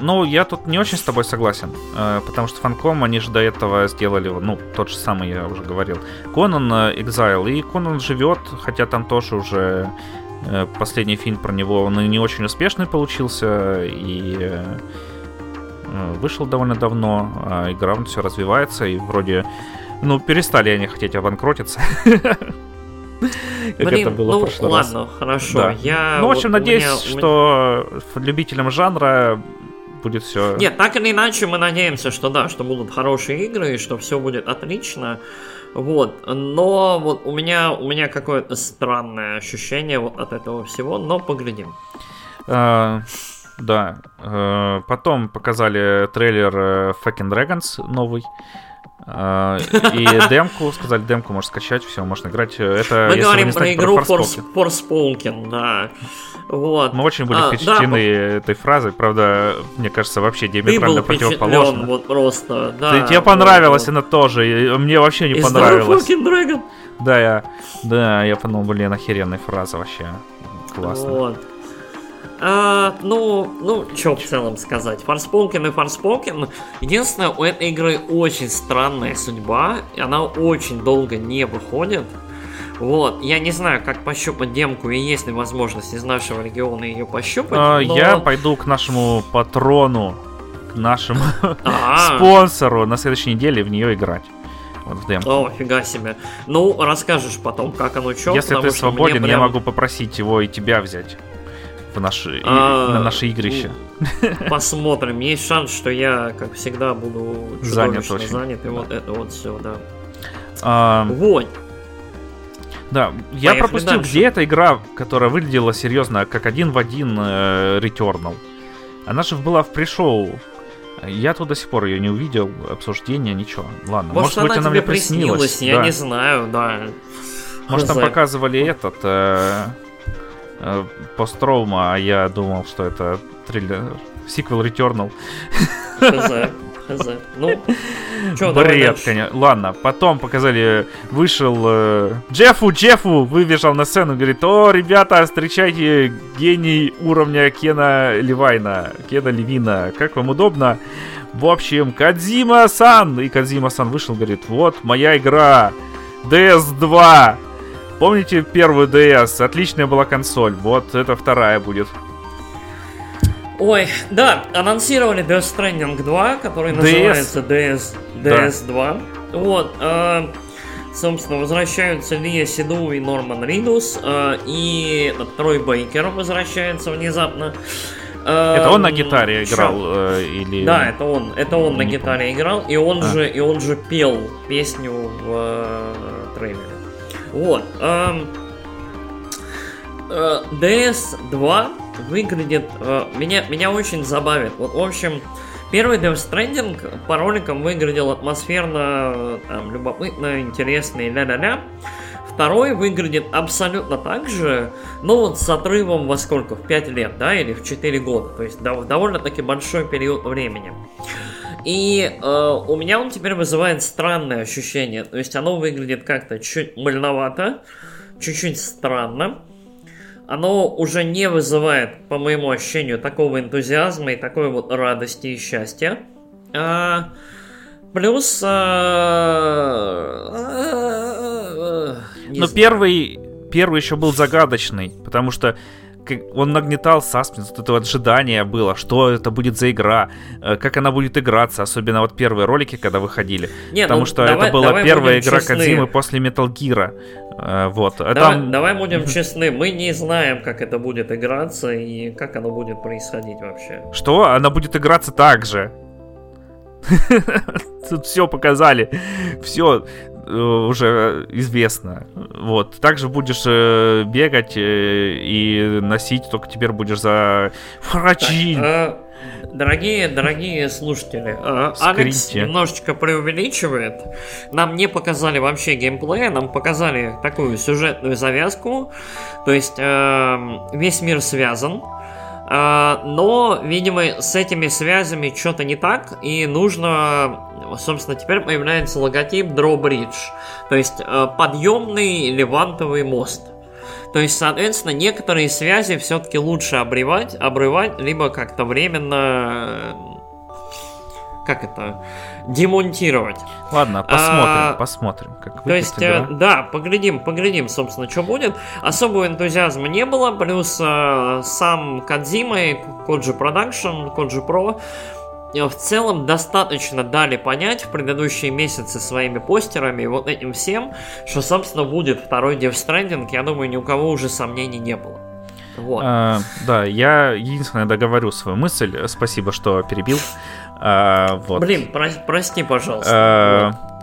Ну, я тут не очень с тобой согласен, э, потому что Фанком, они же до этого сделали, ну, тот же самый, я уже говорил, Конан Exile, и Конан живет, хотя там тоже уже э, последний фильм про него, он не очень успешный получился, и э, вышел довольно давно, а игра все развивается, и вроде ну, перестали они хотеть обанкротиться. Как это было ну, ладно, раз. хорошо. Да. Я, ну, в общем, вот надеюсь, меня, что меня... любителям жанра будет все. Нет, так или иначе, мы надеемся, что да, что будут хорошие игры, и что все будет отлично. Вот, но вот у меня, у меня какое-то странное ощущение вот от этого всего, но поглядим. А, да. А, потом показали трейлер э, Fucking Dragons новый. А, и демку, сказали, демку можно скачать, все, можно играть. Это, Мы говорим про игру Forspoken, да. Вот. Мы очень были а, впечатлены да, этой фразой, правда, мне кажется, вообще диаметрально противоположно. вот просто, да. Ты, тебе понравилось, вот, она тоже, мне вообще не понравилось. Да, я, да, я подумал, блин, охеренная фраза вообще. Классно. Вот. А, ну, ну, что в целом сказать. Фарспонкен и Фарспонкен. Единственное, у этой игры очень странная судьба. И она очень долго не выходит. Вот, я не знаю, как пощупать демку и есть ли возможность из нашего региона ее пощупать. А, но... Я пойду к нашему патрону, к нашему а. спонсору на следующей неделе в нее играть. Вот в демку. О, фига себе. Ну, расскажешь потом, как оно что. Если ты свободен, прям... я могу попросить его и тебя взять в наши, а, на наши игрища. Посмотрим. Есть шанс, что я, как всегда, буду занят очень. занят. И вот это вот все, да. А, вот. Да, я пропустил, дальше. где эта игра, которая выглядела серьезно, как один в один э, Returnal. Она же была в пришоу. Я тут до сих пор ее не увидел, обсуждения, ничего. Ладно, может, может быть, она мне приснилась. приснилась я да. не знаю, да. Может, там показывали этот... Э, посттроума, а я думал, что это триллер, сиквел Returnal. Хз, хз. Ну, что, Бред, конечно. Ладно, потом показали, вышел э, Джеффу, Джеффу выбежал на сцену, говорит, о, ребята, встречайте гений уровня Кена Левайна, Кена Левина, как вам удобно? В общем, Кадзима-сан! И Кадзима-сан вышел, говорит, вот моя игра, DS2, Помните первую DS? Отличная была консоль. Вот это вторая будет. Ой, да, анонсировали Death Stranding 2, который DS. называется DS, DS2. Да. Вот, э, собственно, возвращаются Лия Сиду и Норман Ридус, э, и Трой Бейкер возвращается внезапно. Э, это он на гитаре играл э, или? Да, это он, это он на гитаре играл, и он а. же, и он же пел песню в э, трейлере. Вот. Эм, э, DS2 выглядит... Э, меня, меня очень забавит. Вот, в общем, первый Death Stranding по роликам выглядел атмосферно, там, любопытно, интересно и ля-ля-ля. Второй выглядит абсолютно так же, но вот с отрывом во сколько? В 5 лет, да, или в 4 года. То есть довольно-таки большой период времени. И э, у меня он теперь вызывает странное ощущение. То есть оно выглядит как-то чуть мальновато, чуть-чуть странно. Оно уже не вызывает, по моему ощущению, такого энтузиазма и такой вот радости и счастья. А, плюс... А, а, Но знаю. первый, первый еще был загадочный, потому что он нагнетал саспенс, вот это ожидание было, что это будет за игра, э, как она будет играться, особенно вот первые ролики, когда выходили. Не, Потому ну, что давай, это была первая игра честны. Кодзимы после Metal Gear. Э, вот. А давай, там... давай будем честны, мы не знаем, как это будет играться и как оно будет происходить вообще. Что? Она будет играться так же. Тут все показали, все уже известно. Вот. Также будешь э, бегать э, и носить, только теперь будешь за врачи. Э, Дорогие, дорогие слушатели, э, Алекс немножечко преувеличивает. Нам не показали вообще геймплея, нам показали такую сюжетную завязку. То есть э, весь мир связан. Э, но, видимо, с этими связями что-то не так, и нужно, собственно, теперь появляется логотип Drawbridge, то есть э, подъемный левантовый мост. То есть, соответственно, некоторые связи все-таки лучше обрывать, обрывать, либо как-то временно, э, как это, демонтировать. Ладно, посмотрим, А, посмотрим, как То есть, выйдет э, игра. да, поглядим, поглядим, собственно, что будет. Особого энтузиазма не было, плюс э, сам Кадзима и Коджи Production, Коджи Pro э, в целом достаточно дали понять в предыдущие месяцы своими постерами и вот этим всем, что, собственно, будет второй Death Stranding, я думаю, ни у кого уже сомнений не было. Вот. А, да, я единственное договорю свою мысль. Спасибо, что перебил. А, вот. Блин, про- прости, пожалуйста. Э, Вот.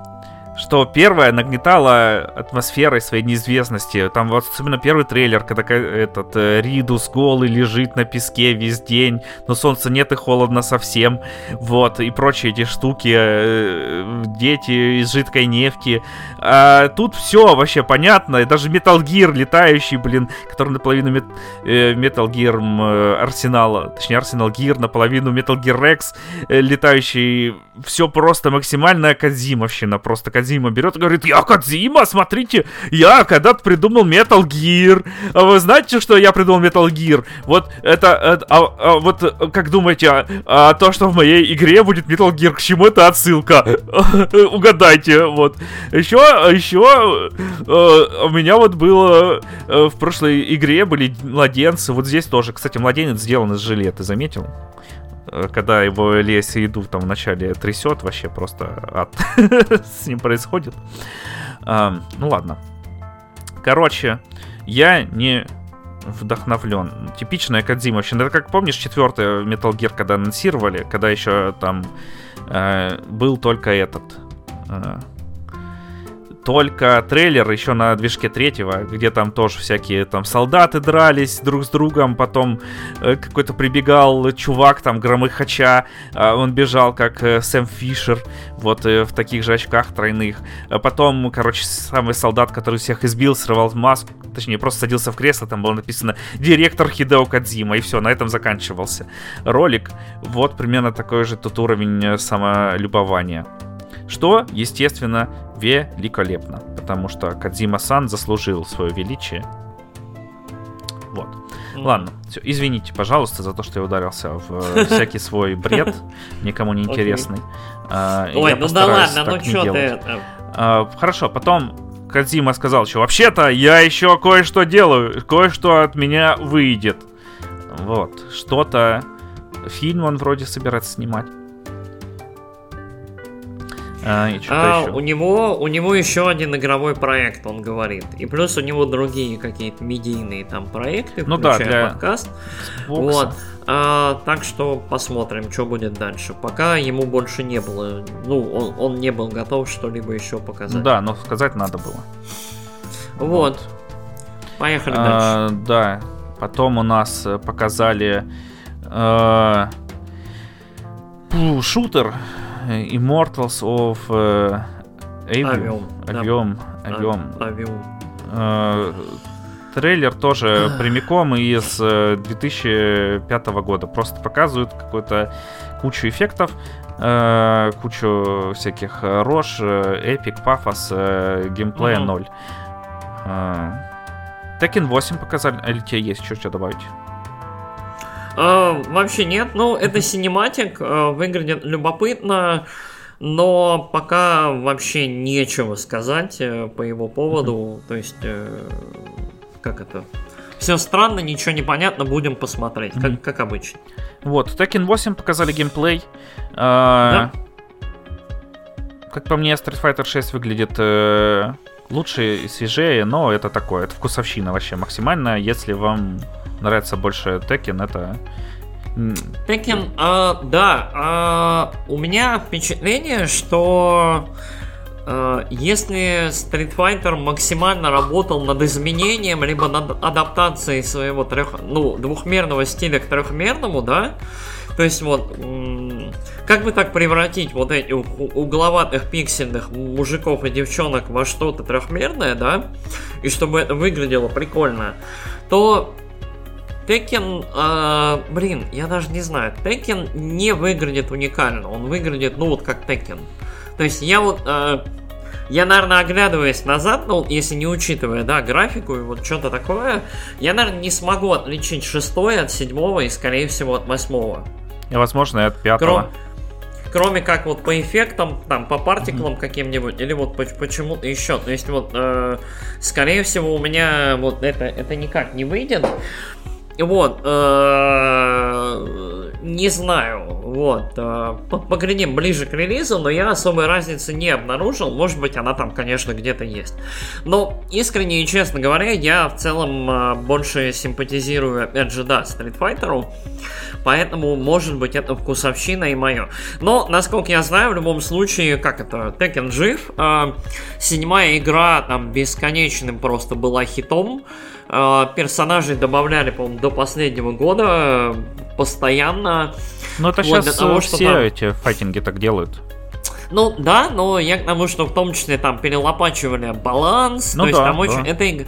Что первое нагнетало атмосферой своей неизвестности. Там вот особенно первый трейлер, когда этот э, Ридус голый лежит на песке весь день, но солнца нет и холодно совсем. Вот, и прочие эти штуки. э, дети из жидкой нефти. А тут все вообще понятно. И даже Metal Gear летающий, блин, который наполовину мет- э, Metal Gear Арсенала, точнее Арсенал Gear, наполовину Metal Gear Rex летающий. Все просто максимальная Кадзимовщина. Просто Кадзима берет и говорит, я Кадзима, смотрите, я когда-то придумал Metal Gear. А вы знаете, что я придумал Metal Gear? Вот это, это- а, а вот э, как думаете, а, а то, что в моей игре будет Metal Gear, к чему это отсылка? Угадайте, вот. Еще, еще э, у меня вот было э, в прошлой игре были младенцы, вот здесь тоже, кстати, младенец сделан из желе, ты заметил? Э, Когда его лезь еду там вначале трясет, вообще просто ад с ним происходит. Ну ладно. Короче, я не вдохновлен. Типичная Кадзима. вообще. Это как помнишь четвертый Metal Gear, когда анонсировали, когда еще там э, был только этот. э, только трейлер еще на движке третьего, где там тоже всякие там солдаты дрались друг с другом, потом э, какой-то прибегал чувак там громыхача, э, он бежал как э, Сэм Фишер, вот э, в таких же очках тройных. А потом, короче, самый солдат, который всех избил, срывал маску, точнее, просто садился в кресло, там было написано «Директор Хидео Кадзима», и все, на этом заканчивался ролик. Вот примерно такой же тут уровень э, самолюбования. Что, естественно, великолепно, потому что Кадзима-сан заслужил свое величие. Вот. Ладно, все, извините, пожалуйста, за то, что я ударился в э, всякий свой бред, никому не интересный. А, Ой, ну да ладно, ну что ты. А, Хорошо, потом Кадзима сказал, что вообще-то я еще кое-что делаю, кое-что от меня выйдет. Вот, что-то... Фильм он вроде собирается снимать. А, и А, еще. у него, у него еще один игровой проект, он говорит. И плюс у него другие какие-то медийные там проекты, Ну да, включая для подкаст. Xbox. Вот. А, так что посмотрим, что будет дальше. Пока ему больше не было. Ну, он, он не был готов что-либо еще показать. Да, но сказать надо было. Вот. Поехали дальше. А, да, потом у нас э, показали э, шутер Immortals of э, Avium. Avium. Avium, Avium. Э, трейлер тоже прямиком из э, 2005 года. Просто показывают какую-то кучу эффектов, э, кучу всяких э, рож, э, эпик, пафос, э, геймплея Мгм. 0. Э, Tekken 8 показали, или тебе есть что, что добавить? А, вообще нет, ну это синематик, э, выглядит любопытно, но пока вообще нечего сказать э, по его поводу, то есть, э, как это, все странно, ничего не понятно, будем посмотреть, как, как обычно. Вот, Tekken 8 показали геймплей. Э, Как по мне, Street Fighter 6 выглядит э, лучше и свежее, но это такое, это вкусовщина вообще максимальная. Если вам нравится больше Tekken, это Tekken, а, да, а, у меня впечатление, что а, если Street Fighter максимально работал над изменением, либо над адаптацией своего трех, ну, двухмерного стиля к трехмерному, да, то есть вот, как бы так превратить вот эти угловатых пиксельных мужиков и девчонок во что-то трехмерное, да, и чтобы это выглядело прикольно, то Tekken, э, блин, я даже не знаю, Tekken не выглядит уникально, он выглядит, ну вот как Tekken. То есть я вот, э, я, наверное, оглядываясь назад, ну, если не учитывая, да, графику и вот что-то такое, я, наверное, не смогу отличить шестое от седьмого и, скорее всего, от восьмого. И, возможно, и от пятого. Кром... Кроме как вот по эффектам, там, по партиклам mm-hmm. каким-нибудь, или вот почему-то еще. То есть вот, э, скорее всего, у меня вот это, это никак не выйдет. Вот, э, не знаю, вот, э, поглядим ближе к релизу, но я особой разницы не обнаружил, может быть она там, конечно, где-то есть. Но искренне и честно говоря, я в целом э, больше симпатизирую, да, Street Fighter, поэтому, может быть, это вкусовщина и мое. Но, насколько я знаю, в любом случае, как это, Tekken жив, седьмая игра там бесконечным просто была хитом, Э, персонажей добавляли, по-моему, до последнего года постоянно. Ну это сейчас того, все там... эти файтинги так делают. Ну да, но я к тому, что в том числе там перелопачивали баланс, ну, то да, есть там да. очень это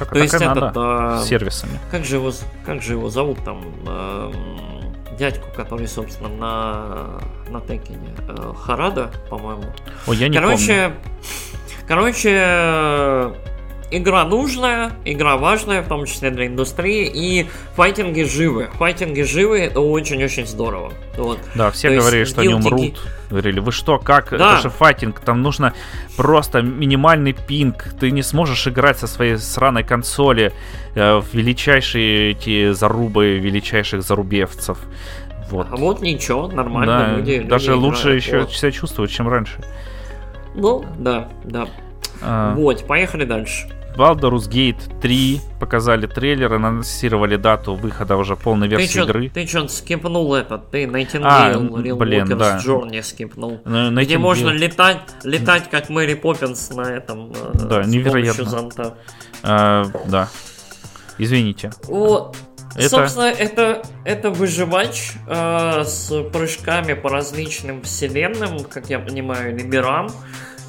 так, то так есть этот э, с сервисами. Как же его как же его зовут там э, дядьку, который собственно на на Текине э, Харада, по-моему. Ой, я не короче, помню. короче игра нужная, игра важная, в том числе для индустрии, и файтинги живы. Файтинги живы, это очень-очень здорово. Вот. Да, все То говорили, что они умрут. Говорили, вы что, как? Да. Это же файтинг, там нужно просто минимальный пинг. Ты не сможешь играть со своей сраной консоли э, в величайшие эти зарубы величайших зарубевцев. Вот. А вот ничего, нормально. Да, люди, даже люди лучше играют. еще вот. себя чувствуют, чем раньше. Ну, да, да. А... Вот, поехали дальше. Baldur's Gate 3 показали трейлер, анонсировали дату выхода уже полной версии ты чё, игры. Ты что, скипнул этот? Ты Nightingale а, Real блин, Walker's да. Journey скипнул. Ну, Где можно летать, летать как Мэри Поппинс на этом э, Да, невероятно. зонта. А, да. Извините. Вот. Это... Собственно, это, это выживач э, с прыжками по различным вселенным, как я понимаю, или мирам.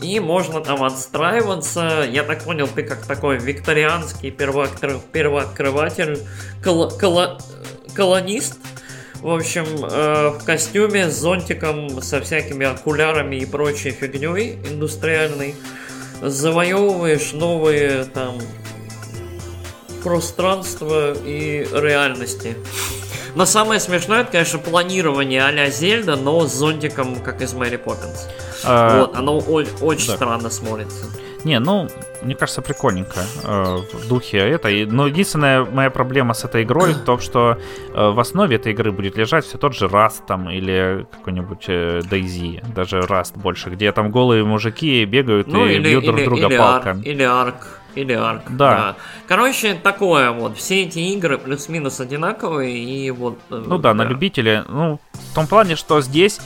И можно там отстраиваться. Я так понял, ты как такой викторианский первооткр... первооткрыватель, кол... Кол... колонист. В общем, э, в костюме с зонтиком, со всякими окулярами и прочей фигней индустриальной. Завоевываешь новые там пространства и реальности. Но самое смешное, это, конечно, планирование а-ля Зельда, но с зонтиком, как из Мэри Поппинс. А... Вот, оно очень да. странно смотрится. Не, ну, мне кажется, прикольненько э, в духе этой. Но единственная моя проблема с этой игрой в том, что э, в основе этой игры будет лежать все тот же Раст там или какой-нибудь э, Дейзи, даже Раст больше, где там голые мужики бегают ну, и или, бьют друг или, друга или палками. Ар, или Арк. Или Арк. Да. да. Короче, такое вот. Все эти игры плюс-минус одинаковые и вот. Э, ну да, да, на любителя. Ну, в том плане, что здесь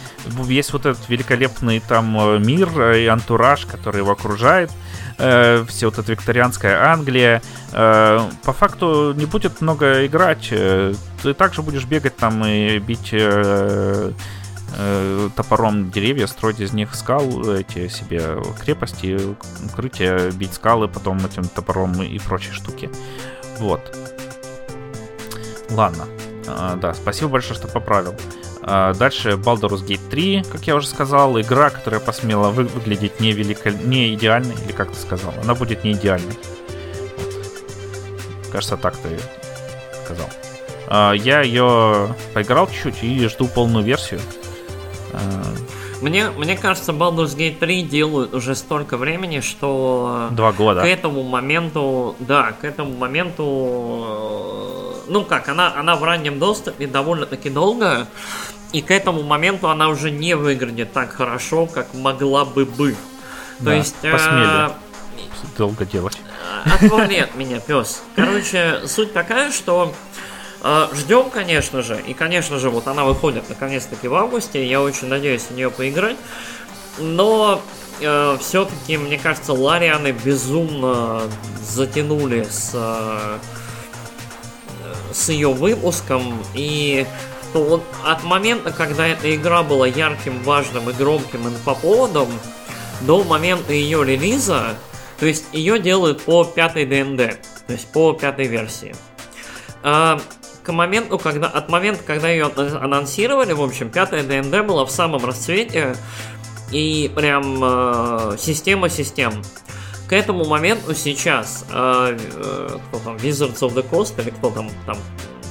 есть вот этот великолепный там э, мир и антураж, который его окружает. Э, все вот эта викторианская Англия. Э, по факту не будет много играть. Э, ты также будешь бегать там и бить э, э, топором деревья, строить из них скал, эти себе крепости, укрытия, бить скалы потом этим топором и прочие штуки. Вот. Ладно. А, да, спасибо большое, что поправил. А, дальше Baldur's Gate 3, как я уже сказал, игра, которая посмела вы- выглядеть не, велико... не идеальной, или как ты сказал, она будет не идеальной. Кажется, так ты сказал. А, я ее поиграл чуть-чуть и жду полную версию. Мне, мне кажется, Baldur's Gate 3 делают уже столько времени, что... Два года. К этому моменту, да, к этому моменту... Ну как, она, она в раннем доступе довольно-таки долго, и к этому моменту она уже не выглядит так хорошо, как могла бы бы. То есть... Посмели. А... Долго делать. Отвали от меня, пес. Короче, суть такая, что ждем, конечно же, и, конечно же, вот она выходит наконец-таки в августе, я очень надеюсь в нее поиграть, но э, все-таки, мне кажется, Ларианы безумно затянули с, э, с ее выпуском, и вот от момента, когда эта игра была ярким, важным и громким инфоповодом, до момента ее релиза, то есть ее делают по пятой ДНД, то есть по пятой версии. А, к моменту, когда, от момента, когда ее анонсировали, в общем, пятая ДНД была в самом расцвете, и прям э, система систем. К этому моменту сейчас э, э, кто там, Wizards of the Coast или кто там, там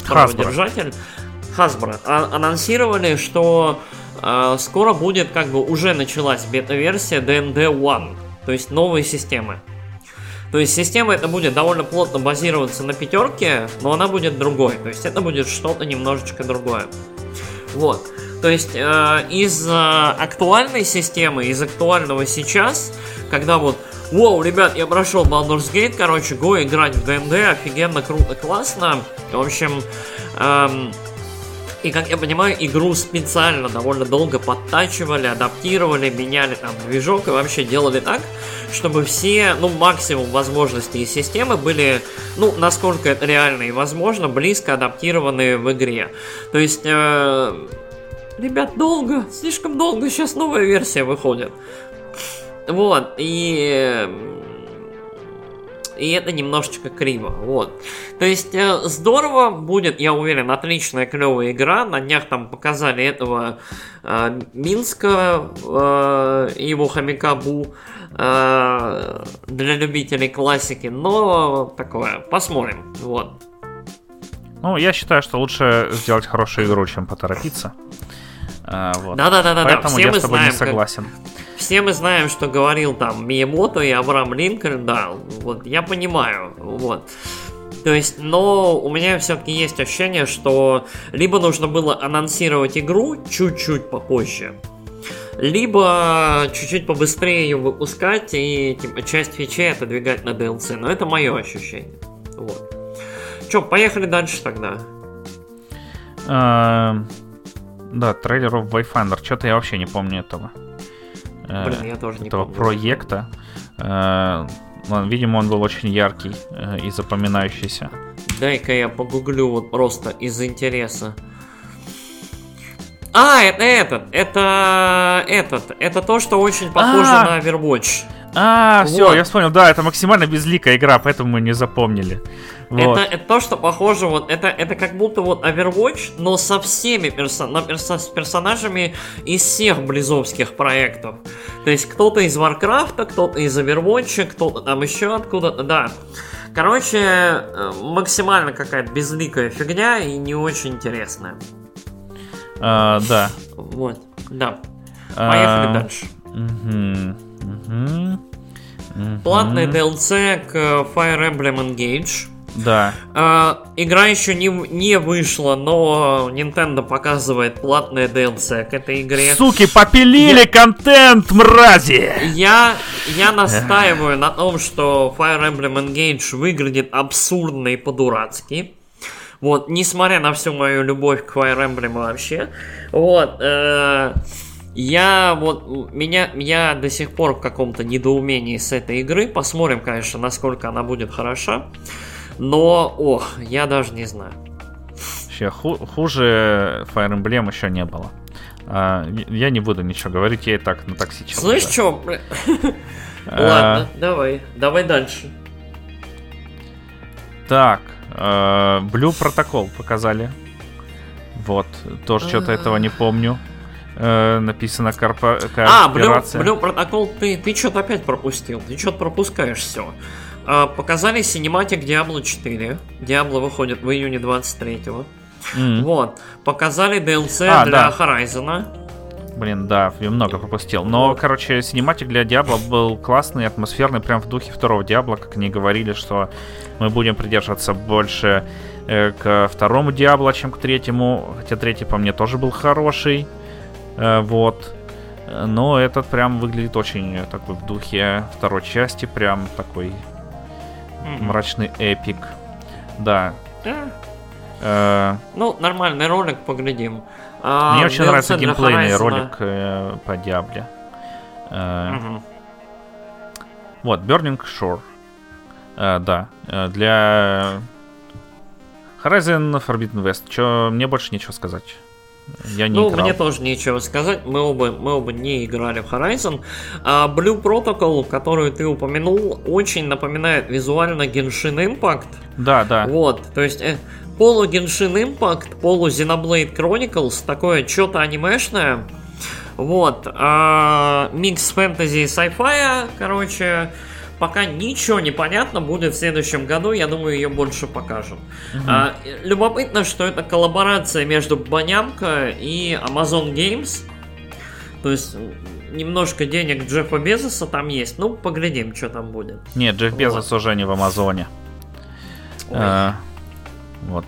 праводержатель, Hasbro, а, анонсировали, что э, скоро будет, как бы уже началась бета-версия D&D One, то есть новые системы. То есть система это будет довольно плотно базироваться на пятерке, но она будет другой. То есть это будет что-то немножечко другое. Вот. То есть э, из э, актуальной системы, из актуального сейчас, когда вот Воу, ребят, я прошел Baldur's Gate, короче, го играть в ДНД, офигенно, круто, классно. В общем, эм, и, как я понимаю, игру специально довольно долго подтачивали, адаптировали, меняли там движок и вообще делали так, чтобы все, ну, максимум возможностей и системы были, ну, насколько это реально и возможно, близко адаптированы в игре. То есть, э, ребят, долго, слишком долго сейчас новая версия выходит. Вот, и и это немножечко криво, вот. То есть э, здорово будет, я уверен, отличная клевая игра. На днях там показали этого э, Минска э, и его хомяка Бу э, для любителей классики, но такое, посмотрим, вот. Ну, я считаю, что лучше сделать хорошую игру, чем поторопиться. Э, вот. Да-да-да-да. Поэтому Все я с тобой знаем, не согласен. Как все мы знаем, что говорил там Миемото и Авраам Линкольн, да, вот, я понимаю, вот. То есть, но у меня все-таки есть ощущение, что либо нужно было анонсировать игру чуть-чуть попозже, либо чуть-чуть побыстрее ее выпускать и типа, часть фичей отодвигать на DLC. Но это мое ощущение. Вот. Че, поехали дальше тогда. Uh, да, трейлеров Wayfinder. Что-то я вообще не помню этого. Э, Блин, я тоже не этого помню. проекта. Э, видимо, он был очень яркий э, и запоминающийся. Дай-ка я погуглю вот просто из интереса. А, это этот, это этот, это то, что очень похоже А-а-а. на Overwatch. А, вот. все, я вспомнил, да, это максимально безликая игра, поэтому мы не запомнили. Вот. Это, это то, что похоже, вот это, это как будто вот Overwatch, но со всеми персон, персон, с персонажами из всех близовских проектов. То есть кто-то из Warcraft, кто-то из Overwatch, кто-то там еще откуда-то, да. Короче, э, максимально какая-то безликая фигня и не очень интересная. А, да. Вот, да. Поехали а, дальше. Угу, угу, угу. Платный DLC к Fire Emblem Engage. Да. А, игра еще не, не вышла, но Nintendo показывает платное DLC к этой игре. Суки, попилили я... контент, мрази! Я, я настаиваю на том, что Fire Emblem Engage выглядит абсурдно и по-дурацки. Вот, несмотря на всю мою любовь к Fire Emblem вообще. Вот, э, я вот, меня, я до сих пор в каком-то недоумении с этой игры. Посмотрим, конечно, насколько она будет хороша. Но, ох, я даже не знаю. Вообще, ху- хуже Fire Emblem еще не было. А, я не буду ничего говорить, я и так на такси чел. Слышь, что? Ладно, давай, давай дальше. Так, Blue Protocol показали. Вот, тоже что-то этого не помню. Э, написано корпо- А, Blue, Blue Protocol, ты, ты что-то опять пропустил. Ты что-то пропускаешь все. А, показали синематик Diablo 4. Diablo выходит в июне 23-го. Мм. Вот. Показали DLC а, для да. Horizon. Блин, да, я много пропустил. Но, короче, синематик для Diablo был классный, атмосферный, прям в духе второго Диабло, как они говорили, что мы будем придерживаться больше э, к второму Диабло, чем к третьему. Хотя третий по мне тоже был хороший. Э, вот. Но этот прям выглядит очень такой в духе второй части, прям такой mm-hmm. мрачный эпик. Да. Э, Ну, нормальный ролик, поглядим. Мне А, очень нравится геймплейный ролик э, по Диабле. Э, Мгм. Вот, Burning Shore. Э, да, э, для Horizon Forbidden West. Чё, мне больше нечего сказать. Я не Ну, играл. мне тоже нечего сказать. Мы оба, мы оба не играли в Horizon. А Blue Protocol, которую ты упомянул, очень напоминает визуально Genshin Impact. Да, да. Вот, то есть э, полу Genshin Impact, полу Xenoblade Chronicles, такое что-то анимешное. Вот, а, микс фэнтези и sci-fi, короче, пока ничего не понятно, будет в следующем году, я думаю, ее больше покажем. А, э, любопытно, что это коллаборация между Банямко и Amazon Games, то есть немножко денег Джеффа Безоса там есть, ну, поглядим, что там будет. Нет, Джефф Безос уже не в Амазоне. Ой. Э, вот.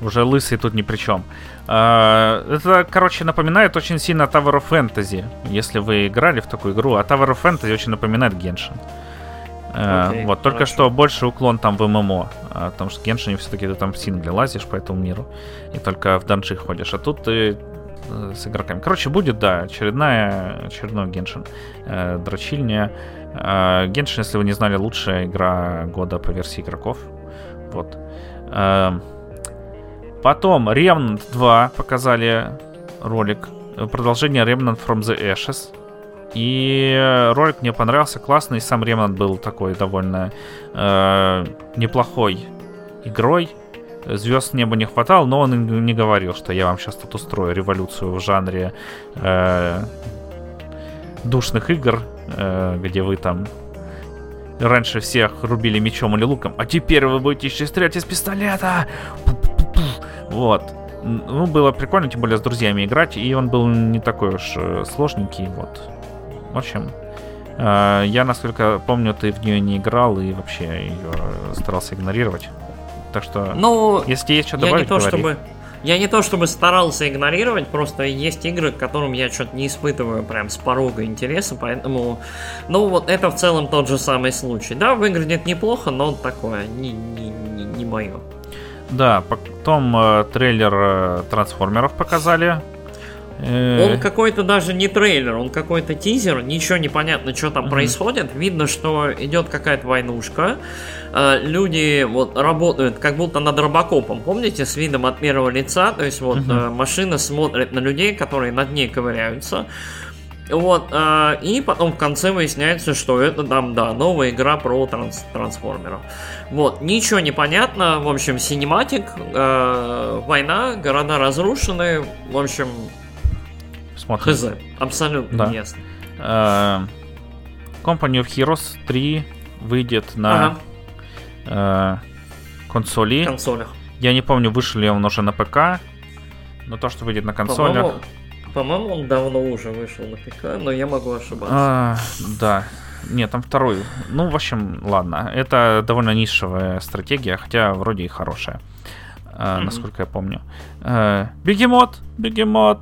Уже лысый тут ни при чем. Э, это, короче, напоминает очень сильно Tower of Fantasy. Если вы играли в такую игру, а Tower of Fantasy очень напоминает Genshin. Э, Окей, вот, только хорошо. что больше уклон там в ММО. а, потому что в Genshin все-таки ты там в сингле лазишь по этому миру. И только в данжи ходишь. А тут ты э, с игроками. Короче, будет, да, очередная, очередной Genshin. Э, дрочильня. Э, Genshin, если вы не знали, лучшая игра года по версии игроков. Вот. Эм, Потом Remnant 2 показали ролик. Э, Продолжение Remnant from the Ashes. И э, ролик мне понравился, классный. Сам Remnant был такой довольно э, неплохой игрой. Звезд неба не хватало, но он не говорил, что я вам сейчас тут устрою революцию в жанре э, душных игр, э, где вы там раньше всех рубили мечом или луком, а теперь вы будете еще стрелять из пистолета. Вот. Ну, было прикольно, тем более с друзьями играть, и он был не такой уж э, сложненький, вот. В общем, э, я, насколько помню, ты в нее не играл и вообще ее старался игнорировать. Так что, Ну, если есть что я не добавить, то говори. чтобы... Я не то чтобы старался игнорировать, просто есть игры, к которым я что-то не испытываю прям с порога интереса, поэтому... Ну, вот это в целом тот же самый случай. Да, выглядит неплохо, но такое, не, не, не, не мое. Да, потом э, трейлер э, трансформеров показали. Э, Он какой-то даже не трейлер, он какой-то тизер, ничего не понятно, что там происходит. Видно, что идет какая-то войнушка. Э, Люди вот работают как будто над робокопом, помните, с видом от первого лица. То есть вот э, машина смотрит на людей, которые над ней ковыряются. Вот, э, и потом в конце выясняется, что это там, да, новая игра про транс- трансформеров. Вот, ничего не понятно, в общем, синематик, э, война, города разрушены, в общем, смотрим. Хз, абсолютно Да. ясно. Э, Company of Heroes 3 выйдет на Ага, э, консоли. консолях. Я не помню, вышел ли он уже на ПК, но то, что выйдет на консолях. По-моему, по-моему, он давно уже вышел на ПК, но я могу ошибаться. А, да. Нет, там второй. Ну, в общем, ладно. Это довольно нишевая стратегия, хотя вроде и хорошая. Мгм. насколько я помню. Бегемот, Бегемот,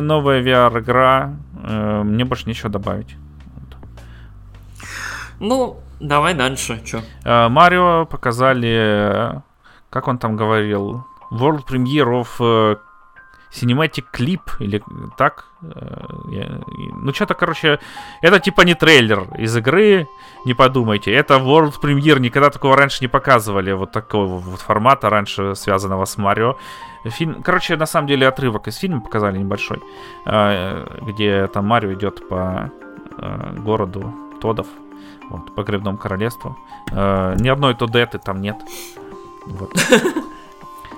новая VR-игра. Э, Мне больше нечего добавить. Ну, давай дальше, чё. Э, Марио показали, э, как он там говорил, World Premiere of э, Cinematic Clip, или так. Э, я- Ну, что-то, короче, это типа не трейлер из игры, не подумайте. Это World Premiere, никогда такого раньше не показывали, вот такого вот формата раньше, связанного с Марио. Фильм, короче, на самом деле отрывок из фильма показали небольшой, э, где там Марио идет по э, городу Тодов, вот, по грибному королевству. Ни одной Тодеты там нет. Вот.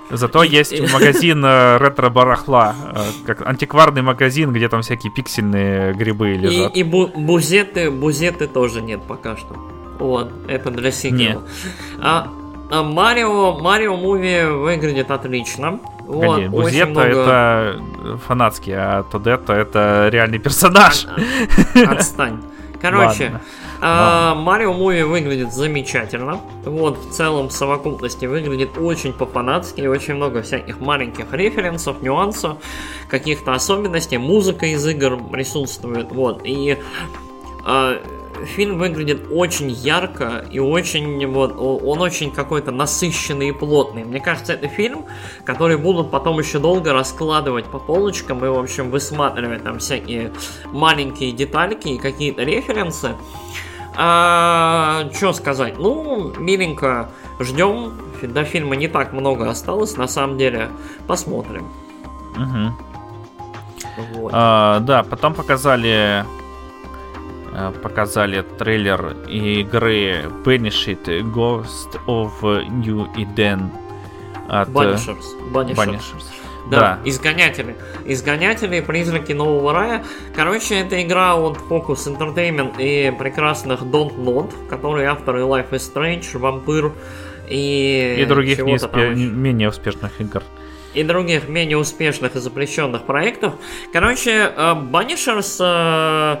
Зато есть магазин э, ретро-барахла, э, как антикварный магазин, где там всякие пиксельные грибы И, лежат. и бу- бузеты, бузеты тоже нет пока что. Вот, это для. Нет. А, а Марио, Марио Муви выглядит отлично. Вот, очень Бузетта много- это фанатский, а Тодетта это реальный персонаж. Отстань. Короче, Ладно. А, Марио Муви выглядит замечательно. Вот, в целом, в совокупности выглядит очень по-фанатски. Очень много всяких маленьких референсов, нюансов, каких-то особенностей. Музыка из игр присутствует. Вот, и а, фильм выглядит очень ярко и очень вот он очень какой-то насыщенный и плотный. Мне кажется, это фильм, который будут потом еще долго раскладывать по полочкам и, в общем, высматривать там всякие маленькие детальки и какие-то референсы. А, что сказать? Ну, миленько, ждем. До фильма не так много осталось, на самом деле. Посмотрим. Угу. Вот. А, да, потом показали Э, показали трейлер игры Banishit Ghost of New Eden от Banishers. Banishers. Banishers. Да, да, изгонятели. Изгонятели, призраки нового рая. Короче, это игра от Focus Entertainment и прекрасных Don't Not, которые авторы Life is Strange, Vampire и... И других неуспе... менее успешных игр и других менее успешных и запрещенных проектов. Короче, Banishers э,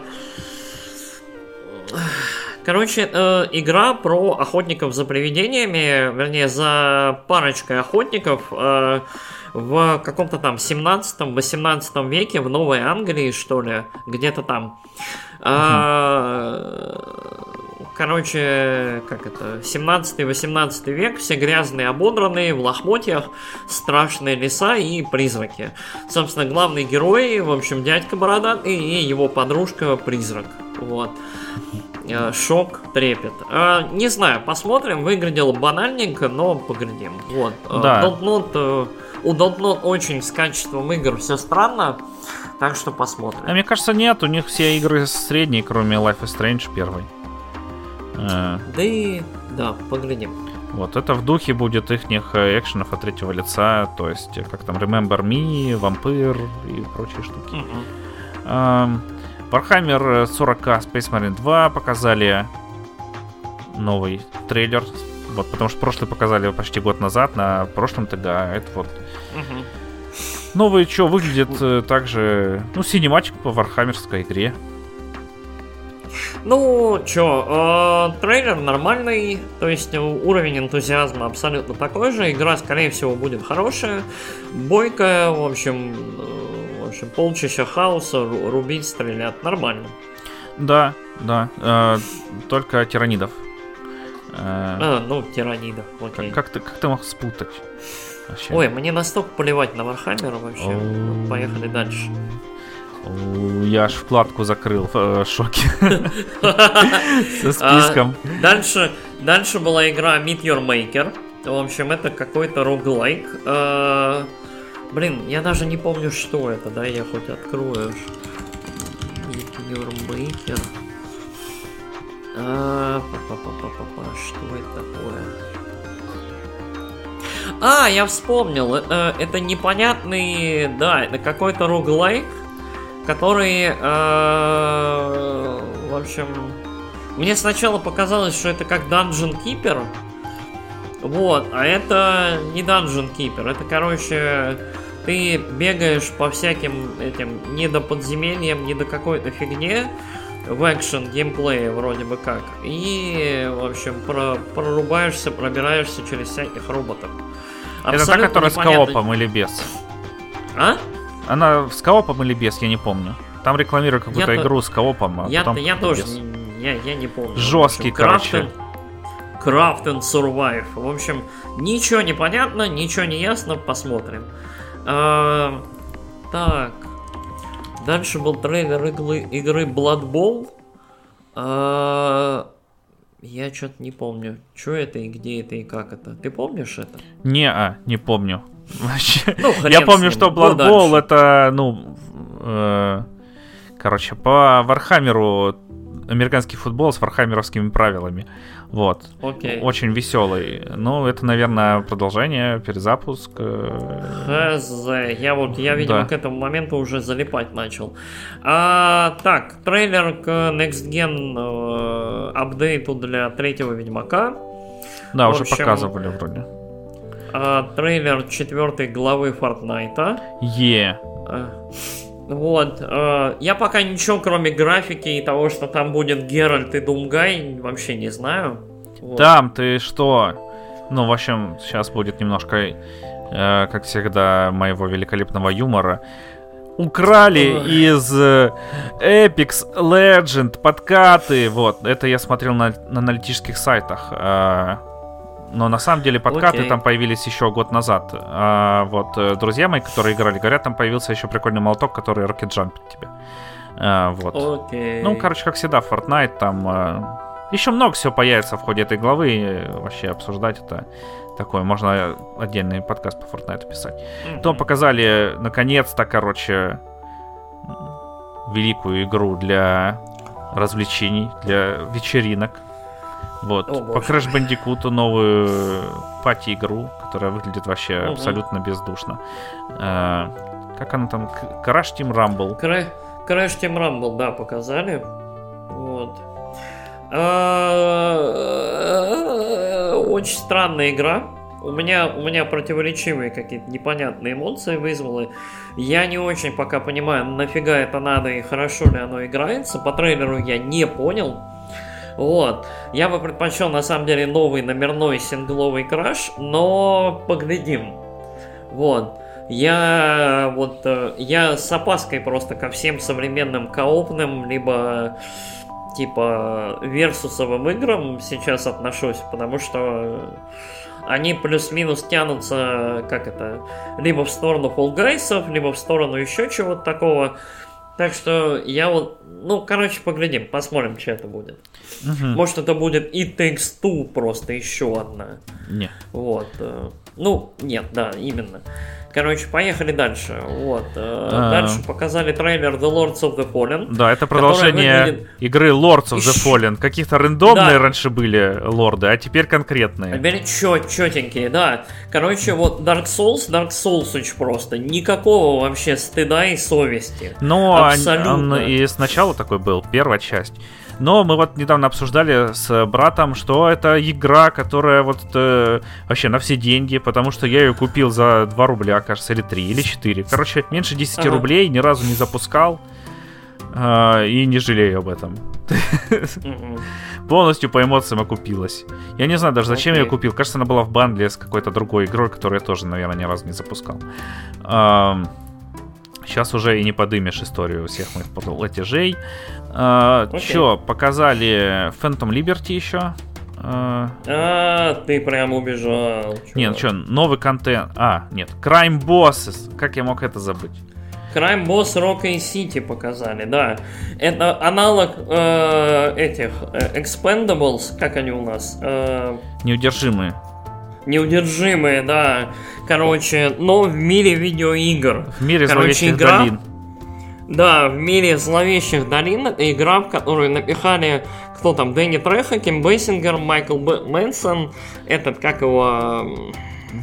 Короче, э, игра про охотников за привидениями, вернее, за парочкой охотников э, в каком-то там 17-18 веке в Новой Англии, что ли, где-то там. Э, короче, как это, 17-18 век, все грязные, ободранные, в лохмотьях, страшные леса и призраки. Собственно, главный герой, в общем, дядька бородатый и его подружка-призрак. Вот. Э, шок, трепет. Э, не знаю, посмотрим. Выглядел банальненько, но поглядим. Вот. Э, да. Dontnod, у Dontnod очень с качеством игр все странно. Так что посмотрим. А мне кажется, нет. У них все игры средние, кроме Life is Strange первой. Да и... Да, поглядим. Вот, это в духе будет их экшенов от третьего лица, то есть, как там, Remember Me, Vampire и прочие штуки. Mm-hmm. Warhammer 40k Space Marine 2 показали новый трейлер. Вот, потому что прошлый показали почти год назад на прошлом ТГА. Это вот угу. новый, что выглядит э, также, ну, синематик по вархаммерской игре. Ну, чё, э, трейлер нормальный, то есть уровень энтузиазма абсолютно такой же, игра, скорее всего, будет хорошая, бойкая, в общем, общем, полчища хаоса, рубить, стрелять. Нормально. Да, да. Э, только тиранидов. Э, а, ну, тиранидов, окей. Как, как, ты, как ты мог спутать? Вообще? Ой, мне настолько плевать на Warhammer а вообще. Ну, поехали дальше. Я аж вкладку закрыл в э, шоке. Со списком. А, дальше, дальше была игра Meet Your Maker. В общем, это какой-то roguelike. Э, Блин, я даже не помню, что это, да, я хоть открою. Maker. А, па -па -па -па -па, что это такое? А, я вспомнил. Это, это непонятный, да, это какой-то роглайк, который, э, в общем, мне сначала показалось, что это как Dungeon Keeper. Вот, а это не Dungeon Keeper, это, короче, ты бегаешь по всяким этим не до подземельям, не до какой-то фигне в экшен геймплее вроде бы как. И, в общем, про, прорубаешься, пробираешься через всяких роботов. Абсолютно Это та, которая непонятно... с коопом или без? А? Она с коопом или без, я не помню. Там рекламируют какую-то я игру с коопом, а я, потом я тоже я, я не помню. Жесткий, общем, короче. Craft and Survive. В общем, ничего не понятно, ничего не ясно, посмотрим. А, так. Дальше был трейлер иглы, игры Blood Bowl. А, я что-то не помню, что это и где это и как это. Ты помнишь это? Не, а, не помню. Ну, я помню, что Blood Bowl это, ну, э, короче, по Warhammer у американский футбол с вархаммеровскими правилами. Вот. Окей. Очень веселый. Ну, это, наверное, продолжение, перезапуск. Э. Хз. Я вот, я, видимо, да. к этому моменту уже залипать начал. А, так, трейлер к Next Gen э, апдейту для третьего Ведьмака. Да, В уже общем, показывали вроде. А, трейлер четвертой главы Фортнайта. Е. Yeah. Вот. Э, я пока ничего, кроме графики и того, что там будет Геральт и Думгай, вообще не знаю. Вот. Там ты что? Ну, в общем, сейчас будет немножко, э, как всегда, моего великолепного юмора. украли из э, Epic Legend подкаты. Вот, это я смотрел на, на аналитических сайтах. Э, но на самом деле подкаты okay. там появились еще год назад. А, вот э, друзья мои, которые играли, говорят, там появился еще прикольный молоток, который рокет джампит тебе. А, вот. Okay. Ну, короче, как всегда, Fortnite там... А, еще много всего появится в ходе этой главы. Вообще обсуждать это такое. Можно отдельный подкаст по Fortnite писать. Mm-hmm. То показали, наконец-то, короче, великую игру для развлечений, для вечеринок. Вот. О, по Crash Bandicoot новую пати-игру, которая выглядит вообще угу. абсолютно бездушно. Э, как она там? Crash Team Rumble. Crash, Crash Team Rumble, да, показали. Вот. А, очень странная игра. У меня, у меня противоречивые какие-то непонятные эмоции вызвала. Я не очень пока понимаю, нафига это надо и хорошо ли оно играется. По трейлеру я не понял. Вот. Я бы предпочел, на самом деле, новый номерной сингловый краш, но поглядим. Вот. Я вот э, я с опаской просто ко всем современным коопным, либо типа версусовым играм сейчас отношусь, потому что они плюс-минус тянутся, как это, либо в сторону Guys, либо в сторону еще чего-то такого. Так что я вот, ну, короче, поглядим, посмотрим, что это будет. Угу. Может, это будет и Takes Two просто еще одна. Не. Вот. Э, ну, нет, да, именно. Короче, поехали дальше. Вот. Э, а... Дальше показали трейлер The Lords of the Fallen. Да, это продолжение выглядит... игры Lords of the Fallen. Каких-то рандомные да. раньше были лорды, а теперь конкретные. Теперь чет, четенькие, да. Короче, вот Dark Souls, Dark Souls очень просто. Никакого вообще стыда и совести. Но Абсолютно. Он, он и сначала такой был, первая часть. Но мы вот недавно обсуждали с братом, что это игра, которая вот э, вообще на все деньги, потому что я ее купил за 2 рубля, кажется, или 3, или 4. Короче, меньше 10 ага. рублей, ни разу не запускал. Э, и не жалею об этом. Полностью по эмоциям окупилась. Я не знаю даже, зачем okay. я ее купил. Кажется, она была в бандле с какой-то другой игрой, которую я тоже, наверное, ни разу не запускал. Сейчас уже и не подымешь историю всех моих платежей. А, okay. Че, показали Phantom Liberty еще. А, а ты прям убежал. Чувак. Нет, что, новый контент. А, нет, Crime Bosses. Как я мог это забыть? Crime Boss Rockay City показали, да. Это аналог э, этих э, Expendables, как они у нас? Э, Неудержимые. Неудержимые, да. Короче, но в мире видеоигр. В мире Короче, игра... долин. Да, в мире зловещих долин это игра, в которую напихали кто там, Дэнни Треха, Ким Бейсингер, Майкл Б... Мэдсен, этот, как его...